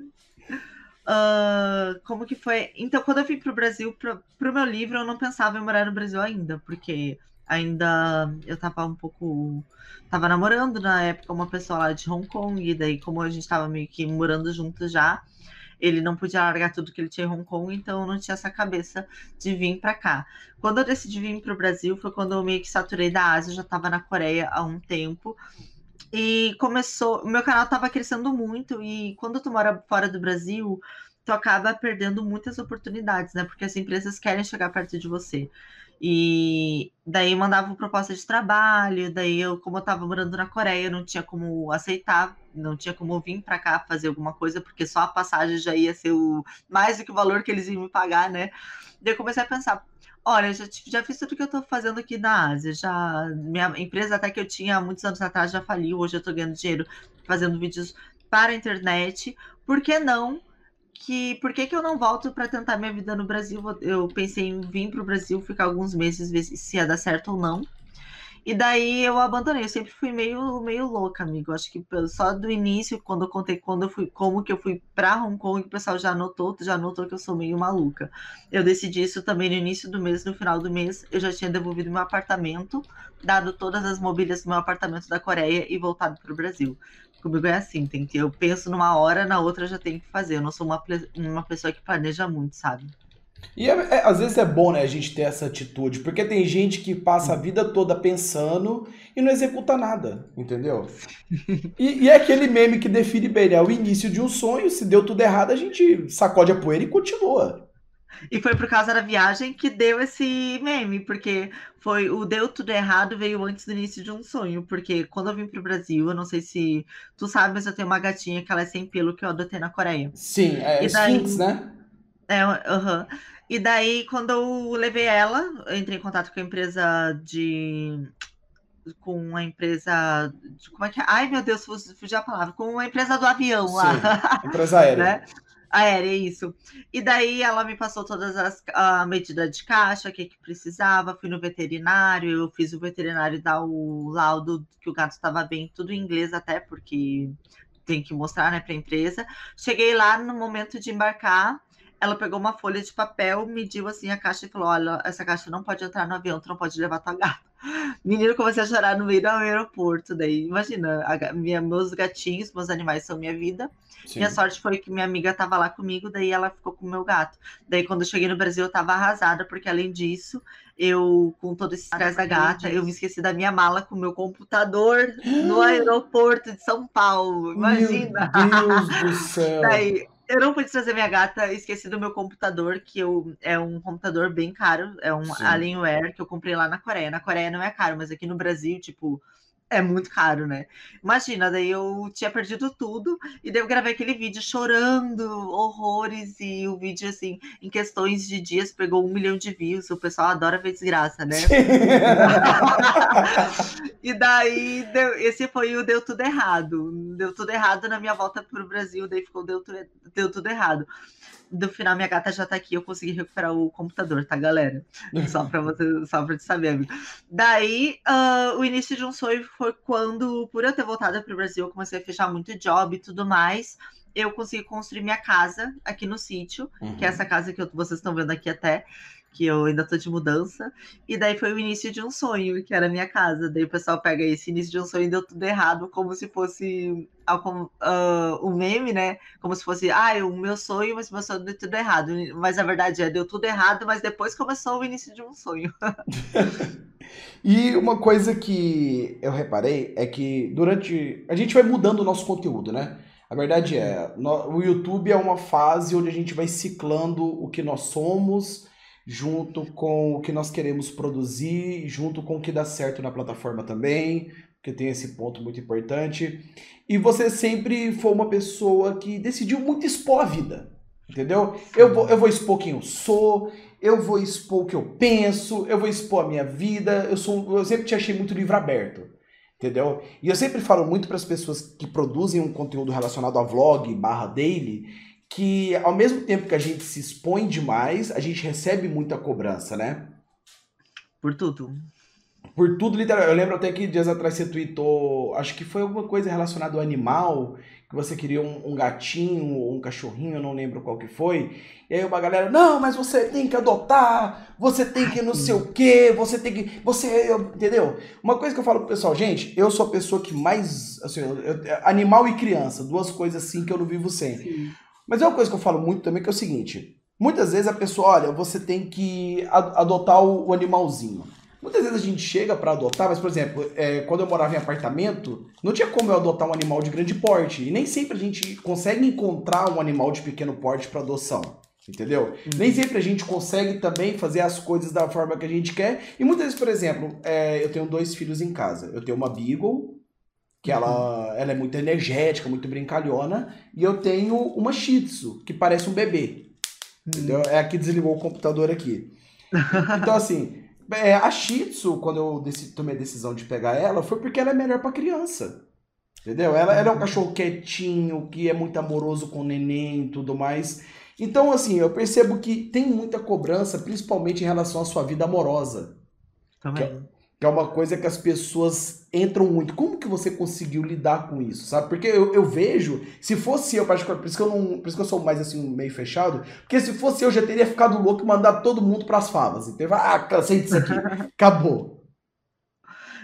B: uh, como que foi? Então, quando eu vim pro Brasil, pro, pro meu livro, eu não pensava em morar no Brasil ainda, porque ainda eu tava um pouco. Tava namorando na época uma pessoa lá de Hong Kong, e daí, como a gente tava meio que morando juntos já, ele não podia largar tudo que ele tinha em Hong Kong, então eu não tinha essa cabeça de vir para cá. Quando eu decidi vir para o Brasil, foi quando eu meio que saturei da Ásia, já estava na Coreia há um tempo. E começou. Meu canal estava crescendo muito, e quando tu mora fora do Brasil, tu acaba perdendo muitas oportunidades, né? Porque as empresas querem chegar perto de você. E daí mandava proposta de trabalho, daí eu, como eu tava morando na Coreia, não tinha como aceitar, não tinha como vir para cá fazer alguma coisa, porque só a passagem já ia ser o mais do que o valor que eles iam me pagar, né? Daí eu comecei a pensar, olha, já, já fiz tudo que eu tô fazendo aqui na Ásia, já minha empresa até que eu tinha muitos anos atrás já faliu, hoje eu tô ganhando dinheiro fazendo vídeos para a internet, por que não que por que, que eu não volto para tentar minha vida no Brasil? Eu pensei em vir para o Brasil, ficar alguns meses, ver se ia dar certo ou não. E daí eu abandonei. Eu sempre fui meio, meio louca, amigo. Acho que só do início, quando eu contei quando eu fui, como que eu fui para Hong Kong, o pessoal já notou, já notou que eu sou meio maluca. Eu decidi isso também no início do mês, no final do mês, eu já tinha devolvido meu apartamento, dado todas as mobílias do meu apartamento da Coreia e voltado para o Brasil. Comigo é assim, tem que eu penso numa hora, na outra já tenho que fazer. Eu não sou uma, uma pessoa que planeja muito, sabe?
A: E é, é, às vezes é bom, né, a gente ter essa atitude, porque tem gente que passa a vida toda pensando e não executa nada, entendeu? E, e é aquele meme que define bem, né? O início de um sonho, se deu tudo errado, a gente sacode a poeira e continua.
B: E foi por causa da viagem que deu esse meme, porque foi o deu tudo errado veio antes do início de um sonho, porque quando eu vim pro Brasil, eu não sei se tu sabe, mas eu tenho uma gatinha que ela é sem pelo que eu adotei na Coreia.
A: Sim, é e daí, Sphinx, né?
B: É. Uh -huh. E daí, quando eu levei ela, eu entrei em contato com a empresa de. Com a empresa. De, como é que é? Ai, meu Deus, fugi a palavra. Com a empresa do avião lá.
A: Sim, <laughs> empresa aérea. né?
B: Aérea, isso. E daí ela me passou todas as a medida de caixa, o que, que precisava, fui no veterinário, eu fiz o veterinário dar o laudo que o gato estava bem, tudo em inglês até, porque tem que mostrar, né, para a empresa. Cheguei lá no momento de embarcar, ela pegou uma folha de papel, mediu assim a caixa e falou: Olha, essa caixa não pode entrar no avião, tu não pode levar tua gata. Menino, comecei a chorar no meio do aeroporto. Daí, imagina, a, minha, meus gatinhos, meus animais são minha vida. Sim. Minha sorte foi que minha amiga estava lá comigo, daí ela ficou com o meu gato. Daí, quando eu cheguei no Brasil, eu estava arrasada, porque além disso, eu, com todo esse estresse da gata, eu me esqueci da minha mala com o meu computador no <gasps> aeroporto de São Paulo. Imagina!
A: Meu Deus do <laughs> céu!
B: Daí, eu não pude trazer minha gata, esqueci do meu computador, que eu, é um computador bem caro, é um Sim. Alienware que eu comprei lá na Coreia. Na Coreia não é caro, mas aqui no Brasil, tipo, é muito caro, né? Imagina, daí eu tinha perdido tudo e daí eu gravei aquele vídeo chorando, horrores, e o vídeo, assim, em questões de dias pegou um milhão de views. O pessoal adora ver desgraça, né? <laughs> e daí deu, esse foi o Deu Tudo Errado. Deu tudo errado na minha volta para o Brasil, daí ficou Deu, deu Tudo Errado do final minha gata já tá aqui, eu consegui recuperar o computador, tá, galera? Só pra você, só pra te saber, amigo. Daí, uh, o início de um sonho foi quando, por eu ter voltado pro Brasil, eu comecei a fechar muito job e tudo mais. Eu consegui construir minha casa aqui no sítio, uhum. que é uhum. essa casa que eu, vocês estão vendo aqui até que eu ainda tô de mudança. E daí foi o início de um sonho, que era a minha casa. Daí o pessoal pega esse início de um sonho e deu tudo errado, como se fosse uh, um meme, né? Como se fosse, ah, o meu sonho, mas meu sonho deu tudo errado. Mas a verdade é, deu tudo errado, mas depois começou o início de um sonho. <laughs>
A: e uma coisa que eu reparei é que durante. A gente vai mudando o nosso conteúdo, né? A verdade é, o YouTube é uma fase onde a gente vai ciclando o que nós somos junto com o que nós queremos produzir, junto com o que dá certo na plataforma também, porque tem esse ponto muito importante. E você sempre foi uma pessoa que decidiu muito expor a vida, entendeu? Eu vou, eu vou expor quem eu sou, eu vou expor o que eu penso, eu vou expor a minha vida. Eu, sou, eu sempre te achei muito livro aberto. Entendeu? E eu sempre falo muito para as pessoas que produzem um conteúdo relacionado a vlog barra daily que ao mesmo tempo que a gente se expõe demais, a gente recebe muita cobrança, né?
B: Por tudo.
A: Por tudo, literalmente. Eu lembro até que dias atrás você tweetou, acho que foi alguma coisa relacionada ao animal, que você queria um, um gatinho ou um cachorrinho, eu não lembro qual que foi. E aí uma galera, não, mas você tem que adotar, você tem que não sei o quê, você tem que. Você. Entendeu? Uma coisa que eu falo pro pessoal, gente, eu sou a pessoa que mais. Assim, eu, animal e criança, duas coisas assim que eu não vivo sem. Sim. Mas é uma coisa que eu falo muito também, que é o seguinte. Muitas vezes a pessoa, olha, você tem que adotar o, animalzinho. Muitas vezes a gente chega para adotar, mas, por exemplo, é, quando eu morava em apartamento, não tinha como eu adotar um animal de grande porte. E nem sempre a gente consegue encontrar um animal de pequeno porte para adoção. Entendeu? Uhum. Nem sempre a gente consegue também fazer as coisas da forma que a gente quer. E muitas vezes, por exemplo, é, eu tenho dois filhos em casa. Eu tenho uma Beagle, que ela, ela é muito energética, muito brincalhona, e eu tenho uma Shih Tzu, que parece um bebê. Entendeu? É a que desligou o computador aqui. Então, assim, é, a Shih Tzu, quando eu decidi, tomei a decisão de pegar ela, foi porque ela é melhor para criança. Entendeu? Ela, ela é um cachorro quietinho, que é muito amoroso com o neném e tudo mais. Então, assim, eu percebo que tem muita cobrança, principalmente em relação à sua vida amorosa.
B: Também.
A: Que é, uma coisa que as pessoas entram muito. Como que você conseguiu lidar com isso, sabe? Porque eu, eu vejo, se fosse eu, particularmente, por isso que eu não, por isso que eu sou mais assim meio fechado, porque se fosse eu já teria ficado louco e mandado todo mundo para as favas. Então, ah, cansei disso aqui. <laughs> Acabou.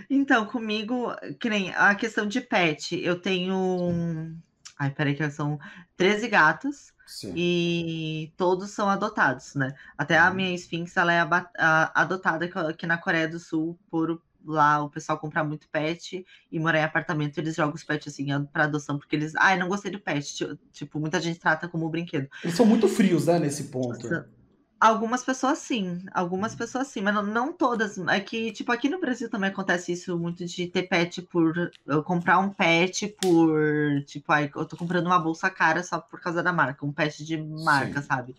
B: Então, comigo, que nem a questão de pet, eu tenho Ai, peraí, que são 13 gatos. Sim. E todos são adotados, né? Até a uhum. minha Sphinx, ela é adotada aqui na Coreia do Sul por lá o pessoal comprar muito pet e morar em apartamento, eles jogam os pets assim para adoção, porque eles, ai, não gostei do pet, tipo, muita gente trata como brinquedo.
A: Eles são muito frios, né, nesse ponto.
B: Algumas pessoas sim, algumas uhum. pessoas sim, mas não, não, todas. É que, tipo, aqui no Brasil também acontece isso muito de ter pet por. Eu comprar um pet por. Tipo, ai, eu tô comprando uma bolsa cara só por causa da marca, um pet de marca, sim. sabe?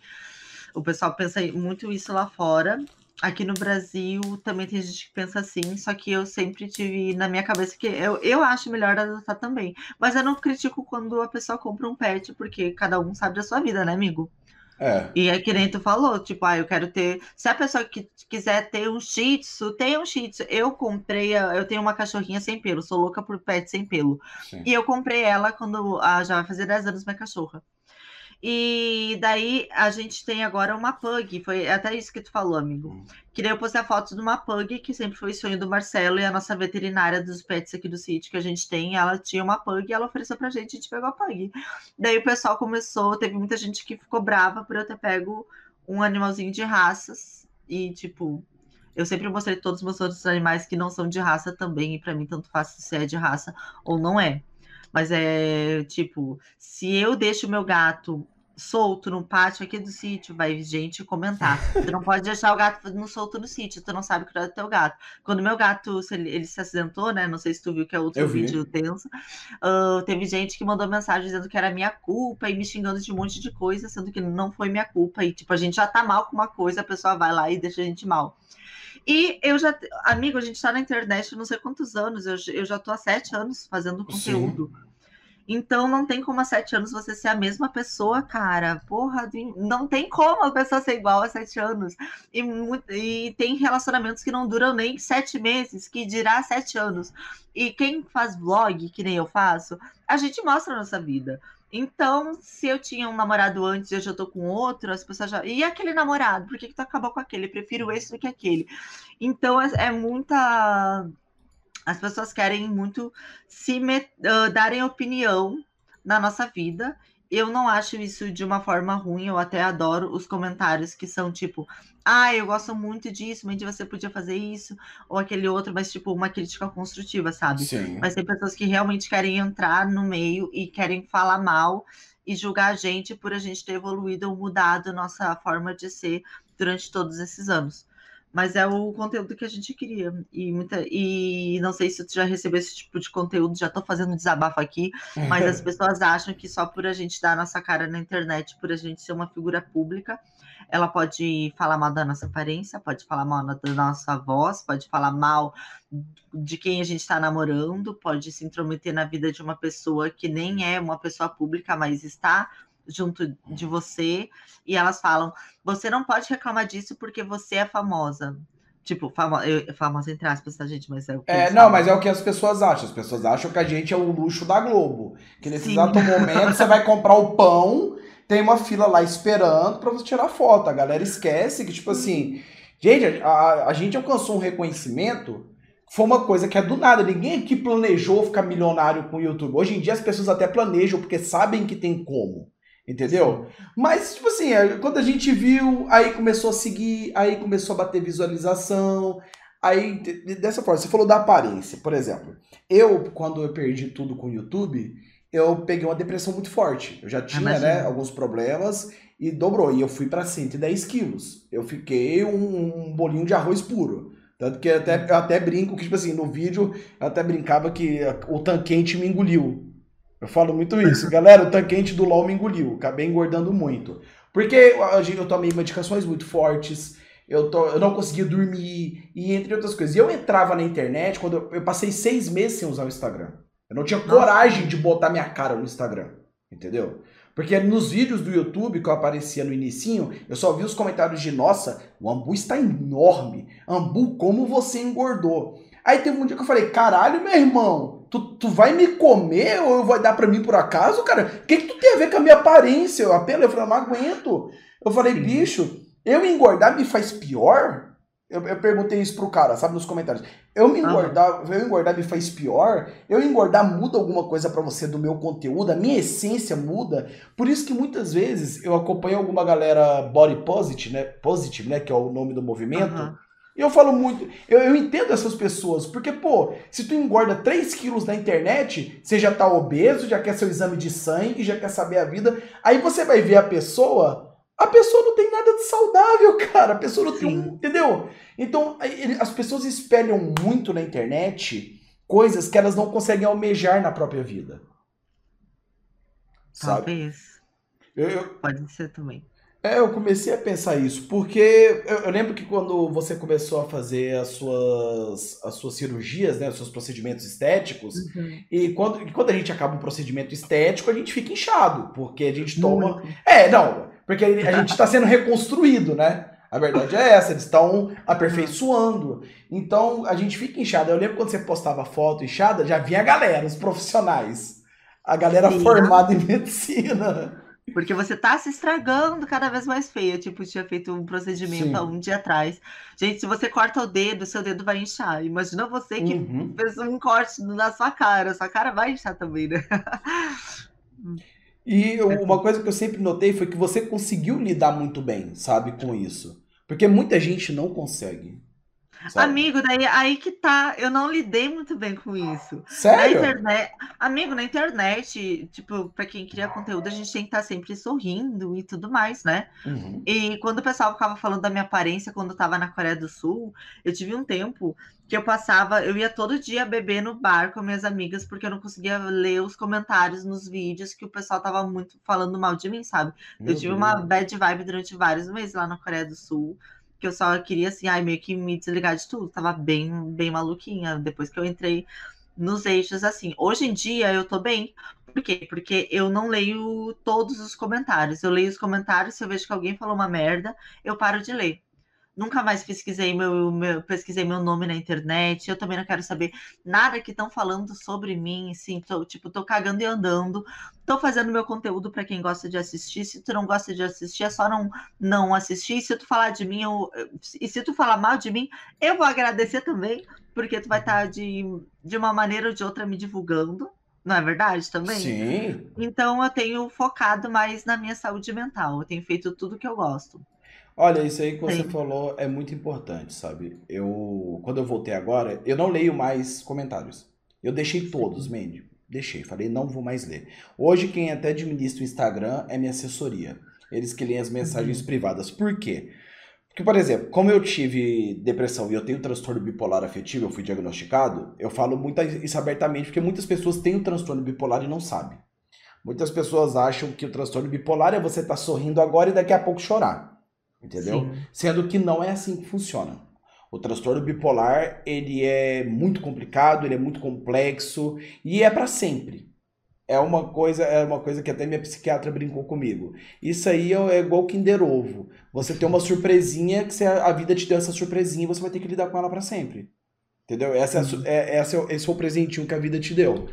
B: O pessoal pensa muito isso lá fora. Aqui no Brasil também tem gente que pensa assim, só que eu sempre tive na minha cabeça que eu, eu acho melhor adotar também. Mas eu não critico quando a pessoa compra um pet, porque cada um sabe da sua vida, né, amigo?
A: É.
B: E é que nem tu falou, tipo, ah, eu quero ter. Se a pessoa que quiser ter um shih tzu, tem um shih tzu. Eu comprei, eu tenho uma cachorrinha sem pelo, sou louca por pet sem pelo. Sim. E eu comprei ela quando ah, já vai fazer 10 anos minha cachorra. E daí a gente tem agora uma pug, foi até isso que tu falou, amigo. Hum. Que daí eu postei a foto de uma pug, que sempre foi o sonho do Marcelo, e a nossa veterinária dos pets aqui do sítio que a gente tem, ela tinha uma pug e ela ofereceu pra gente, a gente pegou a pug. Daí o pessoal começou, teve muita gente que ficou brava por eu ter pego um animalzinho de raças, e tipo, eu sempre mostrei todos os meus outros animais que não são de raça também, e para mim tanto faz se é de raça ou não é. Mas é tipo, se eu deixo meu gato solto no pátio aqui do sítio, vai gente comentar. <laughs> Tu não pode deixar o gato no solto no sítio, tu não sabe cuidar do teu gato. Quando meu gato, ele, ele, se acidentou, né? Não sei se tu viu que é outro vídeo tenso. Uh, teve gente que mandou mensagem dizendo que era minha culpa e me xingando de um monte de coisa, sendo que não foi minha culpa. E, tipo, a gente já tá mal com uma coisa, a pessoa vai lá e deixa a gente mal. E eu já, amigo, a gente tá na internet não sei quantos anos, eu, eu já tô há sete anos fazendo conteúdo. Sim. Então não tem como há sete anos você ser a mesma pessoa, cara. Porra, não tem como a pessoa ser igual a sete anos. E, e tem relacionamentos que não duram nem sete meses, que dirá sete anos. E quem faz vlog, que nem eu faço, a gente mostra a nossa vida. Então, se eu tinha um namorado antes e hoje eu tô com outro, as pessoas já. E aquele namorado? Por que, que tu acabou com aquele? Eu prefiro esse do que aquele. Então, é, é muita as pessoas querem muito se met... uh, darem opinião na nossa vida. Eu não acho isso de uma forma ruim, eu até adoro os comentários que são tipo, ah, eu gosto muito disso, mas você podia fazer isso, ou aquele outro, mas tipo, uma crítica construtiva, sabe?
A: Sim.
B: Mas tem pessoas que realmente querem entrar no meio e querem falar mal e julgar a gente por a gente ter evoluído ou mudado nossa forma de ser durante todos esses anos mas é o conteúdo que a gente queria. E, muita, e não sei se tu já recebeu esse tipo de conteúdo, já estou fazendo desabafo aqui, mas as pessoas acham que só por a gente dar a nossa cara na internet, por a gente ser uma figura pública, ela pode falar mal da nossa aparência, pode falar mal da nossa voz, pode falar mal de quem a gente está namorando, pode se intrometer na vida de uma pessoa que nem é uma pessoa pública, mas está junto de você e elas falam: você não pode reclamar disso porque você é famosa. Tipo, famo eu, famosa entre aspas, tá, gente? Mas é o que.
A: É, não, falam. mas é o que as pessoas acham. As pessoas acham que a gente é o luxo da Globo. Que nesse Sim. exato momento você vai comprar o <laughs> pão, tem uma fila lá esperando para você tirar foto. A galera esquece que, tipo assim. Gente, a, a gente alcançou um reconhecimento foi uma coisa que é do nada. Ninguém aqui planejou ficar milionário com o YouTube. Hoje em dia as pessoas até planejam porque sabem que tem como. Entendeu? Mas, tipo assim, é, quando a gente viu, aí começou a seguir, aí começou a bater visualização, Aí, dessa forma, você falou da aparência, por exemplo. Eu, quando eu perdi tudo com o YouTube, eu peguei uma depressão muito forte. Eu já tinha, né, alguns problemas e dobrou. E eu fui para 110 quilos. Eu fiquei um, um, bolinho de arroz puro. Tanto que eu até, eu até brinco que, tipo assim, no vídeo eu até brincava que o tanquente me engoliu. Eu falo muito isso. Galera, o tanquente do LOL me engoliu. Acabei engordando muito. Porque eu tomei medicações muito fortes. Eu, tô, eu não conseguia dormir, e entre outras coisas. E eu entrava na internet quando eu, eu passei seis meses sem usar o Instagram. Eu não tinha coragem de botar minha cara no Instagram, entendeu? Porque nos vídeos do YouTube que eu aparecia no inicinho, eu só vi os comentários de nossa, o Ambu está enorme. Ambu, como você engordou? Aí teve um dia que eu falei, caralho, meu irmão, tu, tu vai me comer ou vai dar pra mim por acaso, cara? O que, que tu tem a ver com a minha aparência? Eu apelo, eu falei, eu não aguento. Eu falei, bicho, eu engordar me faz pior? Eu, eu, perguntei isso pro cara, sabe, nos comentários. Eu me engordar, ah. eu engordar me faz pior? Eu engordar muda alguma coisa para você do meu conteúdo? A minha essência muda? Por isso que muitas vezes eu acompanho alguma galera body positive, né? Positive, né? Que é o nome do movimento. E eu falo muito, eu, eu entendo essas pessoas, porque, pô, se tu engorda 3 quilos na internet, você já tá obeso, já quer seu exame de sangue, já quer saber a vida, aí você vai ver a pessoa a pessoa não tem nada de saudável, <laughs> cara. A pessoa não Sim. tem. Entendeu? Então, as pessoas espelham muito na internet coisas que elas não conseguem almejar na própria vida.
B: Sabe? Talvez. Eu, eu, Pode ser também.
A: É, eu comecei a pensar isso, porque eu, eu, lembro que quando você começou a fazer as suas, as suas cirurgias, né, os seus procedimentos estéticos, uhum. e quando, quando a gente acaba um procedimento estético, a gente fica inchado, porque a gente toma. Muito. É, não, porque a gente está sendo reconstruído, né? A verdade é essa, eles estão aperfeiçoando. Então a gente fica inchado. Eu lembro quando você postava foto inchada, já vinha a galera, os profissionais. A galera Sim. formada em medicina.
B: Porque você tá se estragando cada vez mais feia. Tipo, tinha feito um procedimento Sim. há um dia atrás. Gente, se você corta o dedo, seu dedo vai inchar. Imagina você que uhum. fez um corte na sua cara. Sua cara vai inchar também, né?
A: E <laughs> uma coisa que eu sempre notei foi que você conseguiu lidar muito bem, sabe, com isso. Porque muita gente não consegue.
B: Sabe? Amigo, daí aí que tá. Eu não lidei muito bem com isso.
A: Sério?
B: Na internet, amigo, na internet, tipo, pra quem cria conteúdo, a gente tem que estar tá sempre sorrindo e tudo mais, né? Uhum. E quando o pessoal ficava falando da minha aparência quando eu tava na Coreia do Sul, eu tive um tempo que eu passava, eu ia todo dia beber no bar com minhas amigas, porque eu não conseguia ler os comentários nos vídeos que o pessoal tava muito falando mal de mim, sabe? Meu eu tive Deus. uma bad vibe durante vários meses lá na Coreia do Sul que eu só queria, assim, ai, meio que me desligar de tudo. Tava bem, bem maluquinha depois que eu entrei nos eixos, assim. Hoje em dia eu tô bem. Por quê? Porque eu não leio todos os comentários. Eu leio os comentários, se eu vejo que alguém falou uma merda, eu paro de ler nunca mais pesquisei meu, meu, pesquisei meu nome na internet, eu também não quero saber nada que estão falando sobre mim, assim, tô, tipo, tô cagando e andando, tô fazendo meu conteúdo para quem gosta de assistir, se tu não gosta de assistir, é só não, não assistir, se tu falar de mim, eu, e se tu falar mal de mim, eu vou agradecer também, porque tu vai estar tá de, de uma maneira ou de outra me divulgando, não é verdade também?
A: Sim.
B: Então eu tenho focado mais na minha saúde mental, eu tenho feito tudo que eu gosto.
A: Olha, isso aí que você Sim. falou é muito importante, sabe? Eu, quando eu voltei agora, eu não leio mais comentários. Eu deixei todos, Mandy. Deixei, falei, não vou mais ler. Hoje, quem até administra o Instagram é minha assessoria. Eles que leem as mensagens uhum. privadas. Por quê? Porque, por exemplo, como eu tive depressão e eu tenho transtorno bipolar afetivo, eu fui diagnosticado, eu falo muito isso abertamente, porque muitas pessoas têm o transtorno bipolar e não sabem. Muitas pessoas acham que o transtorno bipolar é você estar tá sorrindo agora e daqui a pouco chorar entendeu? Sim. Sendo que não é assim que funciona. O transtorno bipolar, ele é muito complicado, ele é muito complexo e é para sempre. É uma coisa, é uma coisa que até minha psiquiatra brincou comigo. Isso aí é, é igual Kinder Ovo. Você tem uma surpresinha que você, a vida te deu essa surpresinha e você vai ter que lidar com ela para sempre. Entendeu? Essa é, é, essa é, esse é o presentinho que a vida te deu.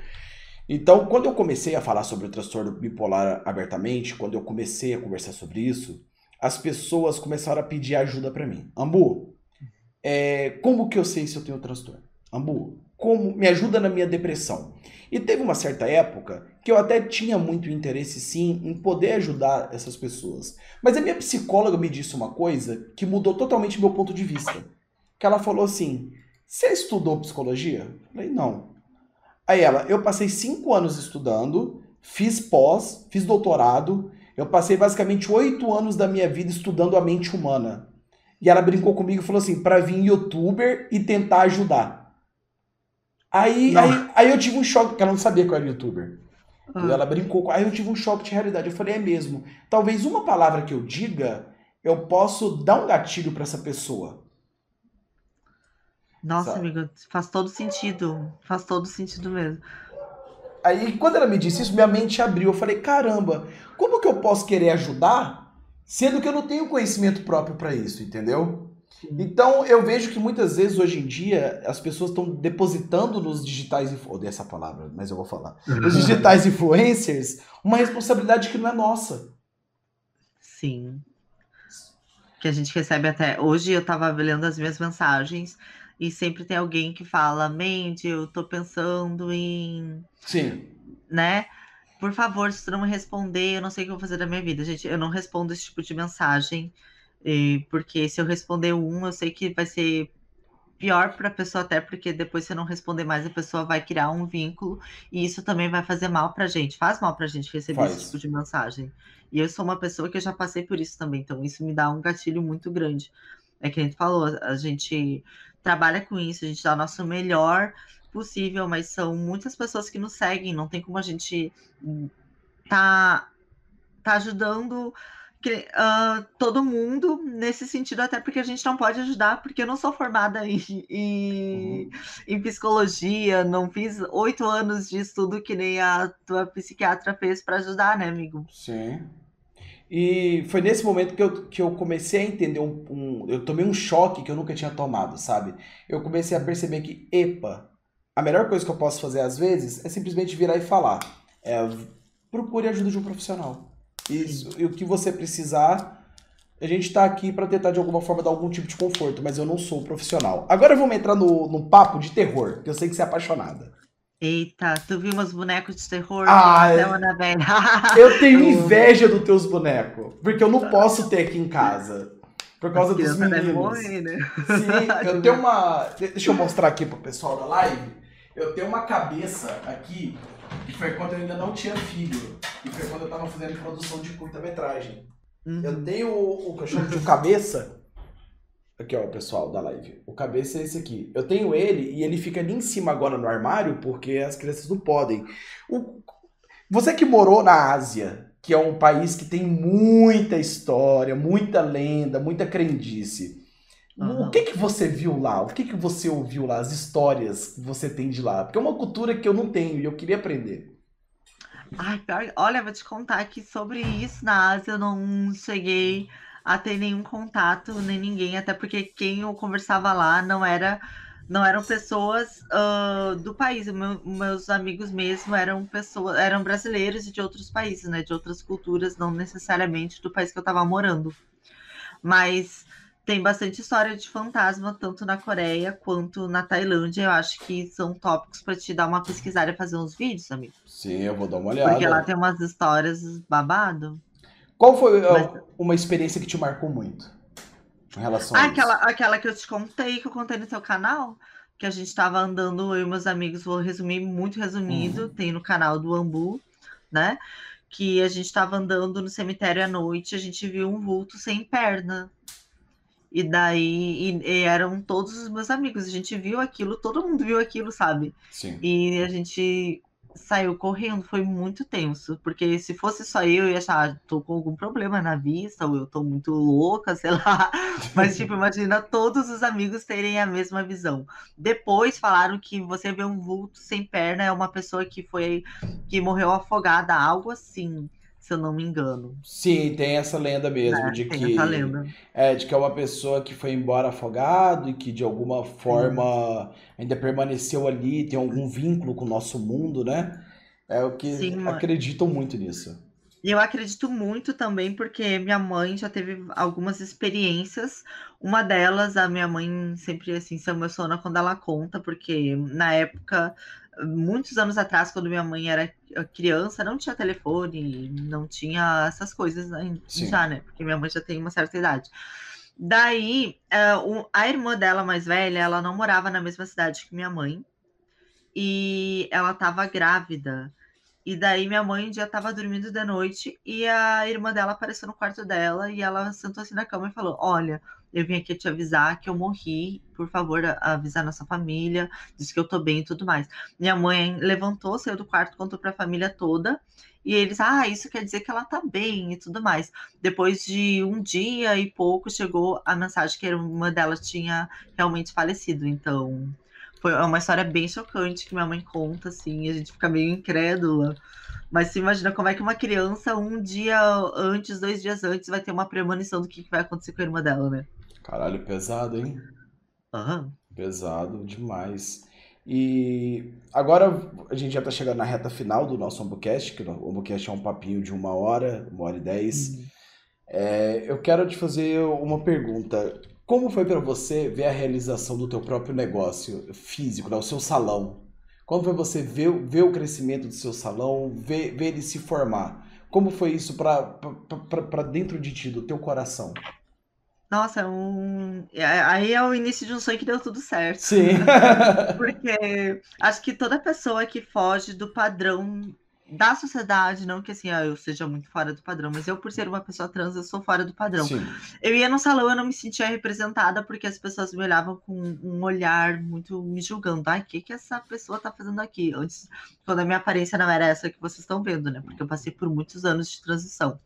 A: Então, quando eu comecei a falar sobre o transtorno bipolar abertamente, quando eu comecei a conversar sobre isso, as pessoas começaram a pedir ajuda para mim. Ambu, é, como que eu sei se eu tenho transtorno? Ambu, como me ajuda na minha depressão? E teve uma certa época que eu até tinha muito interesse sim em poder ajudar essas pessoas. Mas a minha psicóloga me disse uma coisa que mudou totalmente meu ponto de vista. Que ela falou assim: Você estudou psicologia? Eu falei, não. Aí ela, eu passei cinco anos estudando, fiz pós, fiz doutorado, eu passei basicamente oito anos da minha vida estudando a mente humana. E ela brincou comigo e falou assim, para vir youtuber e tentar ajudar. Aí, aí, aí, eu tive um choque, porque ela não sabia que eu era youtuber. Ah. Ela brincou, aí eu tive um choque de realidade. Eu falei, é mesmo. Talvez uma palavra que eu diga, eu posso dar um gatilho para essa pessoa.
B: Nossa, sabe? amigo, faz todo sentido. Faz todo sentido mesmo.
A: Aí, quando ela me disse isso, minha mente abriu. Eu falei, caramba, como que eu posso querer ajudar, sendo que eu não tenho conhecimento próprio para isso, entendeu? Então, eu vejo que muitas vezes, hoje em dia, as pessoas estão depositando nos digitais... Odeio essa palavra, mas eu vou falar. Os digitais influencers, uma responsabilidade que não é nossa.
B: Sim. Que a gente recebe até... Hoje eu tava lendo as minhas mensagens e sempre tem alguém que fala, Mandy, eu tô pensando em.
A: Sim.
B: Né? Por favor, se tu não me responder, eu não sei o que eu vou fazer da minha vida. Gente, eu não respondo esse tipo de mensagem. Porque se eu responder um, eu sei que vai ser pior para a pessoa, até porque depois, se eu não responder mais, a pessoa vai criar um vínculo e isso também vai fazer mal para a gente. Faz mal para a gente receber Faz. esse tipo de mensagem. E eu sou uma pessoa que já passei por isso também, então isso me dá um gatilho muito grande. É que a gente falou, a gente trabalha com isso, a gente dá o nosso melhor possível, mas são muitas pessoas que nos seguem, não tem como a gente hum, tá, tá ajudando uh, todo mundo nesse sentido, até porque a gente não pode ajudar, porque eu não sou formada em, em, uhum. em psicologia, não fiz oito anos de estudo que nem a tua psiquiatra fez para ajudar, né, amigo?
A: Sim. E foi nesse momento que eu, que eu comecei a entender um, um, Eu tomei um choque que eu nunca tinha tomado, sabe? Eu comecei a perceber que, epa, a melhor coisa que eu posso fazer às vezes é simplesmente virar e falar. É, procure ajuda de um profissional. Isso, e o que você precisar, a gente está aqui para tentar de alguma forma dar algum tipo de conforto, mas eu não sou profissional. Agora vamos entrar no, no papo de terror, que eu sei que você é apaixonada.
B: Eita, tu viu meus bonecos de terror?
A: Ah, <laughs> eu tenho inveja dos teus bonecos, porque eu não posso ter aqui em casa. Por causa dos meninos. Morrer, né? Sim, <laughs> eu tenho uma. Deixa eu mostrar aqui pro pessoal da live. Eu tenho uma cabeça aqui, que foi quando eu ainda não tinha filho. E foi quando eu tava fazendo produção de curta-metragem. Uhum. Eu tenho o que eu chamo de cabeça Aqui, ó, pessoal da live. O cabeça é esse aqui. Eu tenho ele e ele fica ali em cima agora no armário porque as crianças não podem. O... Você que morou na Ásia, que é um país que tem muita história, muita lenda, muita crendice. Uhum. O que que você viu lá? O que que você ouviu lá? As histórias que você tem de lá? Porque é uma cultura que eu não tenho e eu queria aprender.
B: Ai, olha, vou te contar que sobre isso na Ásia eu não cheguei a ter nenhum contato, nem ninguém, até porque quem eu conversava lá não era não eram pessoas uh, do país. Meu, meus amigos mesmo eram pessoas, eram brasileiros e de outros países, né? De outras culturas, não necessariamente do país que eu estava morando. Mas tem bastante história de fantasma, tanto na Coreia quanto na Tailândia. Eu acho que são tópicos para te dar uma pesquisada e fazer uns vídeos, amigo.
A: Sim, eu vou dar uma olhada.
B: Porque lá tem umas histórias babado.
A: Qual foi Mas... uma experiência que te marcou muito? Em relação
B: ah, a aquela, isso? aquela que eu te contei, que eu contei no teu canal, que a gente estava andando, eu e meus amigos, vou resumir muito resumido, uhum. tem no canal do Ambu, né? Que a gente estava andando no cemitério à noite, a gente viu um vulto sem perna. E daí e, e eram todos os meus amigos. A gente viu aquilo, todo mundo viu aquilo, sabe?
A: Sim.
B: E a gente saiu correndo, foi muito tenso, porque se fosse só eu, eu ia achar, ah, tô com algum problema na vista, ou eu tô muito louca, <laughs> sei lá. Mas, tipo, imagina todos os amigos terem a mesma visão. Depois falaram que você vê um vulto sem perna, é uma pessoa que foi, que morreu afogada, algo assim se eu não me engano.
A: Sim, tem essa lenda mesmo é, de que é de que é uma pessoa que foi embora afogado e que de alguma forma Sim. ainda permaneceu ali, tem algum vínculo com o nosso mundo, né? É o que Sim, acreditam muito nisso.
B: Eu acredito muito também porque minha mãe já teve algumas experiências. Uma delas, a minha mãe sempre assim se emociona quando ela conta, porque na época muitos anos atrás, quando minha mãe era criança, não tinha telefone, não tinha essas coisas já, né? Porque minha mãe já tem uma certa idade. Daí, uh, a irmã dela mais velha, ela não morava na mesma cidade que minha mãe. E ela estava grávida. E daí minha mãe já estava dormindo de noite e a irmã dela apareceu no quarto dela e ela sentou assim na cama e falou: Olha, eu vim aqui te avisar que eu morri, por favor, avisar nossa família, disse que eu tô bem e tudo mais. Minha mãe levantou, saiu do quarto, contou para a família toda. E eles, ah, isso quer dizer que ela tá bem e tudo mais. Depois de um dia e pouco, chegou a mensagem que uma delas tinha realmente falecido. Então, foi uma história bem chocante que minha mãe conta, assim, a gente fica meio incrédula. Mas você imagina como é que uma criança, um dia antes, dois dias antes, vai ter uma premonição do que vai acontecer com a irmã dela, né?
A: Caralho, pesado, hein?
B: Aham.
A: Pesado demais. E agora a gente já está chegando na reta final do nosso Ombocast, que o Ombocast é um papinho de uma hora, uma hora e dez. Uhum. É, eu quero te fazer uma pergunta. Como foi para você ver a realização do teu próprio negócio físico, né, o seu salão? Como foi você ver, ver o crescimento do seu salão, ver, ver ele se formar? Como foi isso para dentro de ti, do teu coração?
B: Nossa, é um... É, aí é o início de um sonho que deu tudo certo.
A: Sim. <laughs>
B: Porque <laughs> acho que toda pessoa que foge do padrão da sociedade, não que assim, ah, eu seja muito fora do padrão, mas eu, por ser uma pessoa trans, eu sou fora do padrão. Sim. Eu ia no salão, eu não me sentia representada porque as pessoas me olhavam com um olhar muito me julgando. Ai, o que, que essa pessoa tá fazendo aqui? Antes, quando a minha aparência não era essa que vocês estão vendo, né? Porque eu passei por muitos anos de transição.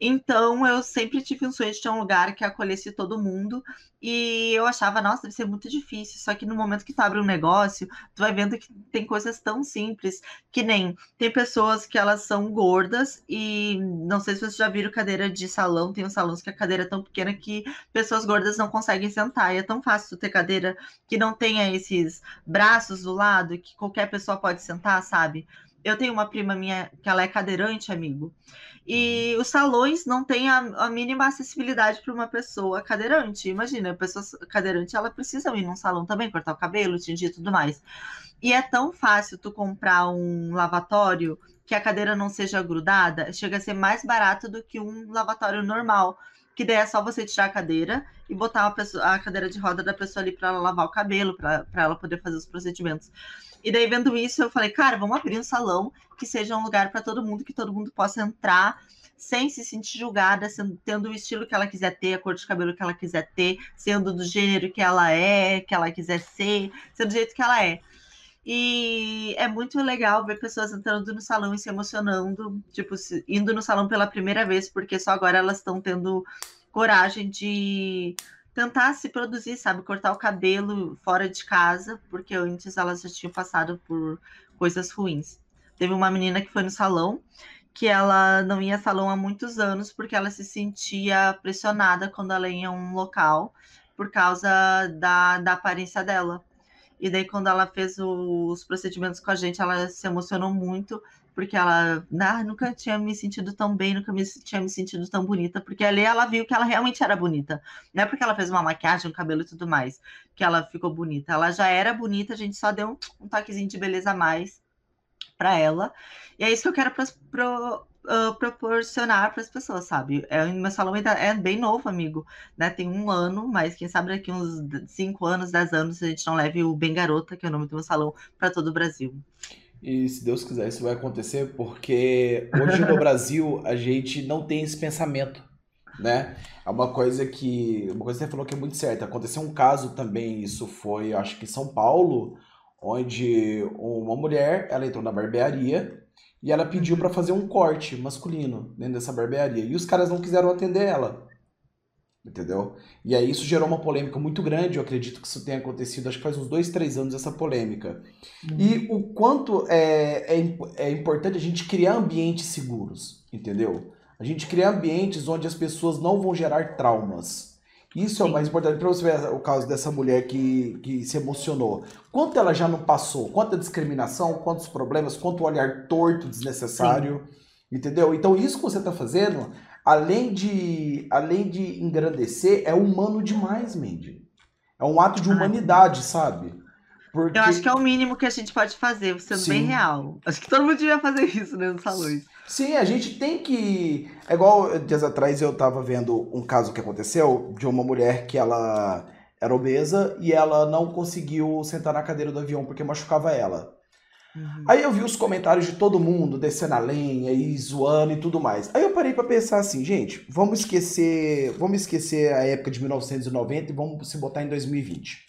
B: Então, eu sempre tive um sonho de ter um lugar que acolhesse todo mundo. E eu achava, nossa, deve ser muito difícil. Só que no momento que tu abre um negócio, tu vai vendo que tem coisas tão simples, que nem tem pessoas que elas são gordas e não sei se vocês já viram cadeira de salão, tem uns salões que a cadeira é tão pequena que pessoas gordas não conseguem sentar. E é tão fácil ter cadeira que não tenha esses braços do lado, que qualquer pessoa pode sentar, sabe? Eu tenho uma prima minha que ela é cadeirante, amigo. E os salões não têm a, a mínima acessibilidade para uma pessoa cadeirante. Imagina, a pessoa cadeirante ela precisa ir num salão também, cortar o cabelo, tingir e tudo mais. E é tão fácil tu comprar um lavatório que a cadeira não seja grudada, chega a ser mais barato do que um lavatório normal. Que daí é só você tirar a cadeira e botar a, pessoa, a cadeira de roda da pessoa ali para ela lavar o cabelo, para ela poder fazer os procedimentos. E daí, vendo isso, eu falei, cara, vamos abrir um salão que seja um lugar para todo mundo, que todo mundo possa entrar sem se sentir julgada, sendo, tendo o estilo que ela quiser ter, a cor de cabelo que ela quiser ter, sendo do gênero que ela é, que ela quiser ser, sendo do jeito que ela é. E é muito legal ver pessoas entrando no salão e se emocionando, tipo, indo no salão pela primeira vez, porque só agora elas estão tendo coragem de tentar se produzir, sabe? Cortar o cabelo fora de casa, porque antes elas já tinham passado por coisas ruins. Teve uma menina que foi no salão que ela não ia salão há muitos anos porque ela se sentia pressionada quando ela ia a um local por causa da, da aparência dela. E daí, quando ela fez os procedimentos com a gente, ela se emocionou muito porque ela ah, nunca tinha me sentido tão bem, nunca me, tinha me sentido tão bonita, porque ali ela viu que ela realmente era bonita. Não é porque ela fez uma maquiagem, um cabelo e tudo mais, que ela ficou bonita. Ela já era bonita, a gente só deu um, um toquezinho de beleza a mais para ela. E é isso que eu quero pro, uh, proporcionar para as pessoas, sabe? É, meu salão ainda é bem novo, amigo, né? Tem um ano, mas quem sabe daqui uns 5 anos, 10 anos, a gente não leve o Bem Garota, que é o nome do meu salão, para todo o Brasil.
A: E se Deus quiser, isso vai acontecer, porque hoje no <laughs> Brasil a gente não tem esse pensamento, né? É uma coisa que. Uma coisa que você falou que é muito certa. Aconteceu um caso também, isso foi, acho que em São Paulo, onde uma mulher ela entrou na barbearia e ela pediu para fazer um corte masculino dentro dessa barbearia. E os caras não quiseram atender ela. Entendeu? E aí isso gerou uma polêmica muito grande. Eu acredito que isso tenha acontecido, acho que faz uns dois, três anos essa polêmica. Uhum. E o quanto é, é, é importante a gente criar ambientes seguros, entendeu? A gente criar ambientes onde as pessoas não vão gerar traumas. Isso é o mais importante. Para você ver o caso dessa mulher que, que se emocionou. Quanto ela já não passou? Quanta discriminação, quantos problemas, quanto olhar torto, desnecessário. Sim. Entendeu? Então, isso que você está fazendo além de, além de engrandecer, é humano demais, Mandy. É um ato de humanidade, sabe?
B: Porque... Eu acho que é o mínimo que a gente pode fazer, sendo Sim. bem real. Acho que todo mundo devia fazer isso né, nos salões.
A: Sim, a gente tem que. É igual dias atrás eu tava vendo um caso que aconteceu de uma mulher que ela era obesa e ela não conseguiu sentar na cadeira do avião porque machucava ela. Uhum. Aí eu vi os comentários de todo mundo descendo a lenha e zoando e tudo mais. Aí eu parei para pensar assim, gente, vamos esquecer, vamos esquecer a época de 1990 e vamos se botar em 2020.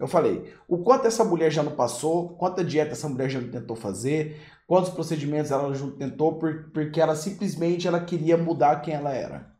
A: Eu falei, o quanto essa mulher já não passou, quanta dieta essa mulher já não tentou fazer, quantos procedimentos ela já não tentou, porque ela simplesmente ela queria mudar quem ela era.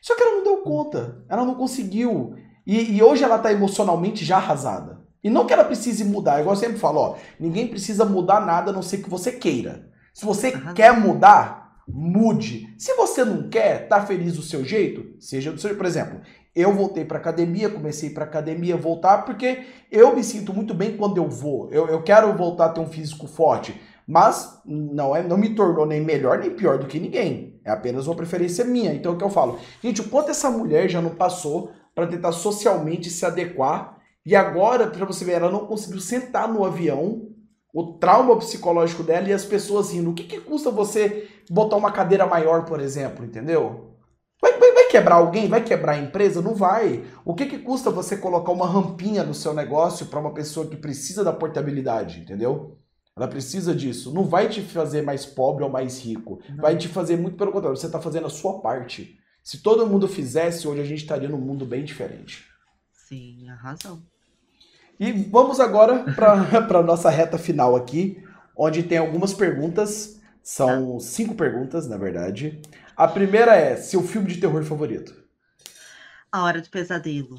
A: Só que ela não deu conta, ela não conseguiu. E, e hoje ela está emocionalmente já arrasada. E não que ela precise mudar, igual eu sempre falo, ó, ninguém precisa mudar nada a não ser que você queira. Se você uhum. quer mudar, mude. Se você não quer, tá feliz do seu jeito, seja do seu, por exemplo, eu voltei para academia, comecei para academia voltar porque eu me sinto muito bem quando eu vou. Eu, eu quero voltar a ter um físico forte, mas não é, não me tornou nem melhor nem pior do que ninguém. É apenas uma preferência minha. Então é o que eu falo, gente, o quanto essa mulher já não passou para tentar socialmente se adequar e agora para você ver, ela não conseguiu sentar no avião. O trauma psicológico dela e as pessoas rindo. O que, que custa você botar uma cadeira maior, por exemplo, entendeu? Vai, vai, vai, quebrar alguém? Vai quebrar a empresa? Não vai. O que, que custa você colocar uma rampinha no seu negócio para uma pessoa que precisa da portabilidade, entendeu? Ela precisa disso. Não vai te fazer mais pobre ou mais rico. Não. Vai te fazer muito pelo contrário. Você está fazendo a sua parte. Se todo mundo fizesse, hoje a gente estaria num mundo bem diferente.
B: Sim, a razão.
A: E vamos agora para <laughs> a nossa reta final aqui, onde tem algumas perguntas. São tá. cinco perguntas, na verdade. A primeira é: seu filme de terror favorito?
B: A Hora do Pesadelo.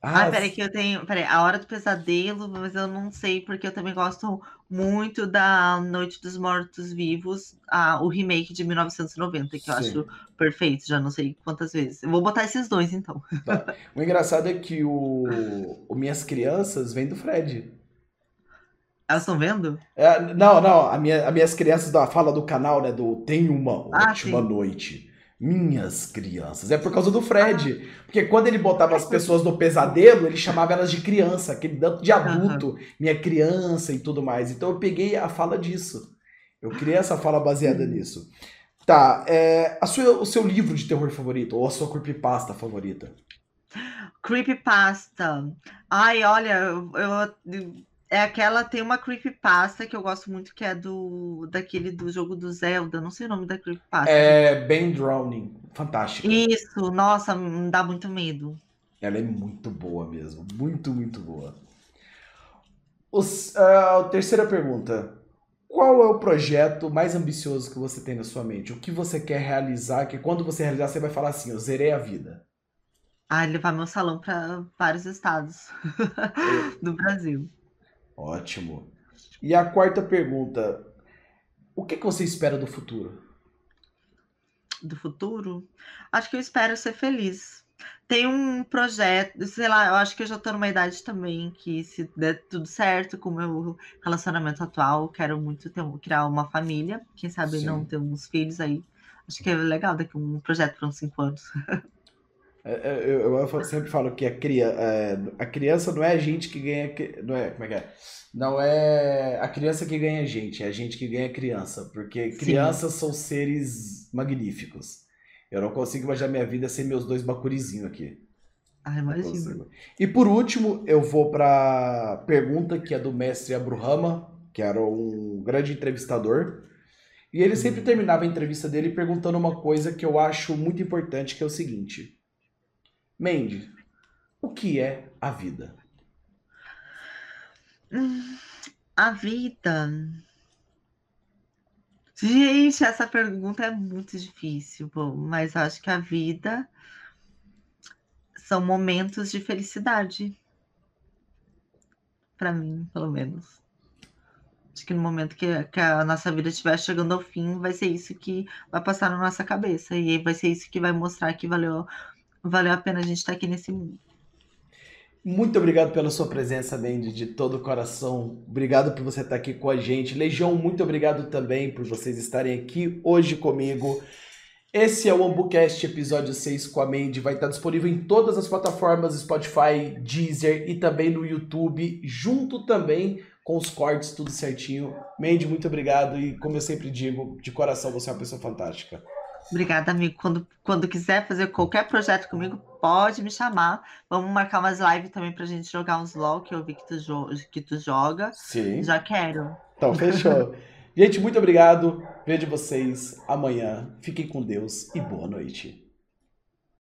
B: Ah, ah peraí, que eu tenho. Peraí, A Hora do Pesadelo, mas eu não sei, porque eu também gosto muito da Noite dos Mortos Vivos, a, o remake de 1990, que eu Sim. acho perfeito, já não sei quantas vezes. Eu vou botar esses dois, então.
A: Tá. O engraçado é que o, o Minhas Crianças vem do Fred.
B: Elas estão vendo?
A: É, não, não. A minha, as minhas crianças da fala do canal, né? Do Tem uma ah, ótima sim. noite. Minhas crianças. É por causa do Fred. Porque quando ele botava as pessoas no pesadelo, ele chamava elas de criança, aquele tanto de adulto, minha criança e tudo mais. Então eu peguei a fala disso. Eu criei essa fala baseada nisso. Tá, é, a sua, o seu livro de terror favorito, ou a sua creepypasta favorita?
B: Creepypasta. Ai, olha, eu, eu é aquela, tem uma creepypasta que eu gosto muito, que é do daquele do jogo do Zelda, não sei o nome da creepypasta.
A: É Ben Drowning, fantástica.
B: Isso, nossa, me dá muito medo.
A: Ela é muito boa mesmo, muito, muito boa. Os, uh, terceira pergunta. Qual é o projeto mais ambicioso que você tem na sua mente? O que você quer realizar? Que quando você realizar, você vai falar assim: eu zerei a vida.
B: Ah, levar meu salão para vários estados <laughs> do Brasil.
A: Ótimo. E a quarta pergunta: o que, que você espera do futuro?
B: Do futuro? Acho que eu espero ser feliz. Tem um projeto, sei lá, eu acho que eu já estou numa idade também que, se der tudo certo com o meu relacionamento atual, quero muito ter, criar uma família. Quem sabe Sim. não ter uns filhos aí. Acho que é legal daqui um projeto para uns cinco anos. <laughs>
A: É, é, eu, eu, sempre falo que a, cria, é, a criança não é a gente que ganha. Não é, como é que é? Não é a criança que ganha a gente, é a gente que ganha a criança. Porque crianças Sim. são seres magníficos. Eu não consigo imaginar minha vida sem meus dois bacurizinhos aqui.
B: Ah, imagina.
A: E por último, eu vou para pergunta que é do mestre Abruhama, que era um grande entrevistador. E ele sempre hum. terminava a entrevista dele perguntando uma coisa que eu acho muito importante, que é o seguinte Mandy, o que é a vida?
B: A vida. Gente, essa pergunta é muito difícil, bom, mas acho que a vida são momentos de felicidade. Para mim, pelo menos. Acho que no momento que, que a nossa vida estiver chegando ao fim, vai ser isso que vai passar na nossa cabeça. E vai ser isso que vai mostrar que valeu valeu a pena a gente estar aqui nesse mundo.
A: Muito obrigado pela sua presença, Mandy, de todo o coração. Obrigado por você estar aqui com a gente. Legião, muito obrigado também por vocês estarem aqui hoje comigo. Esse é o AmbuCast episódio 6 com a Mandy. Vai estar disponível em todas as plataformas Spotify, Deezer e também no YouTube, junto também com os cortes, tudo certinho. Mandy, muito obrigado e como eu sempre digo, de coração, você é uma pessoa fantástica.
B: Obrigada, amigo. Quando, quando quiser fazer qualquer projeto comigo, pode me chamar. Vamos marcar umas lives também pra gente jogar uns LOL, que eu vi que tu, que tu joga.
A: Sim.
B: Já quero.
A: Então, fechou. <laughs> gente, muito obrigado. Vejo vocês amanhã. Fiquem com Deus e boa noite.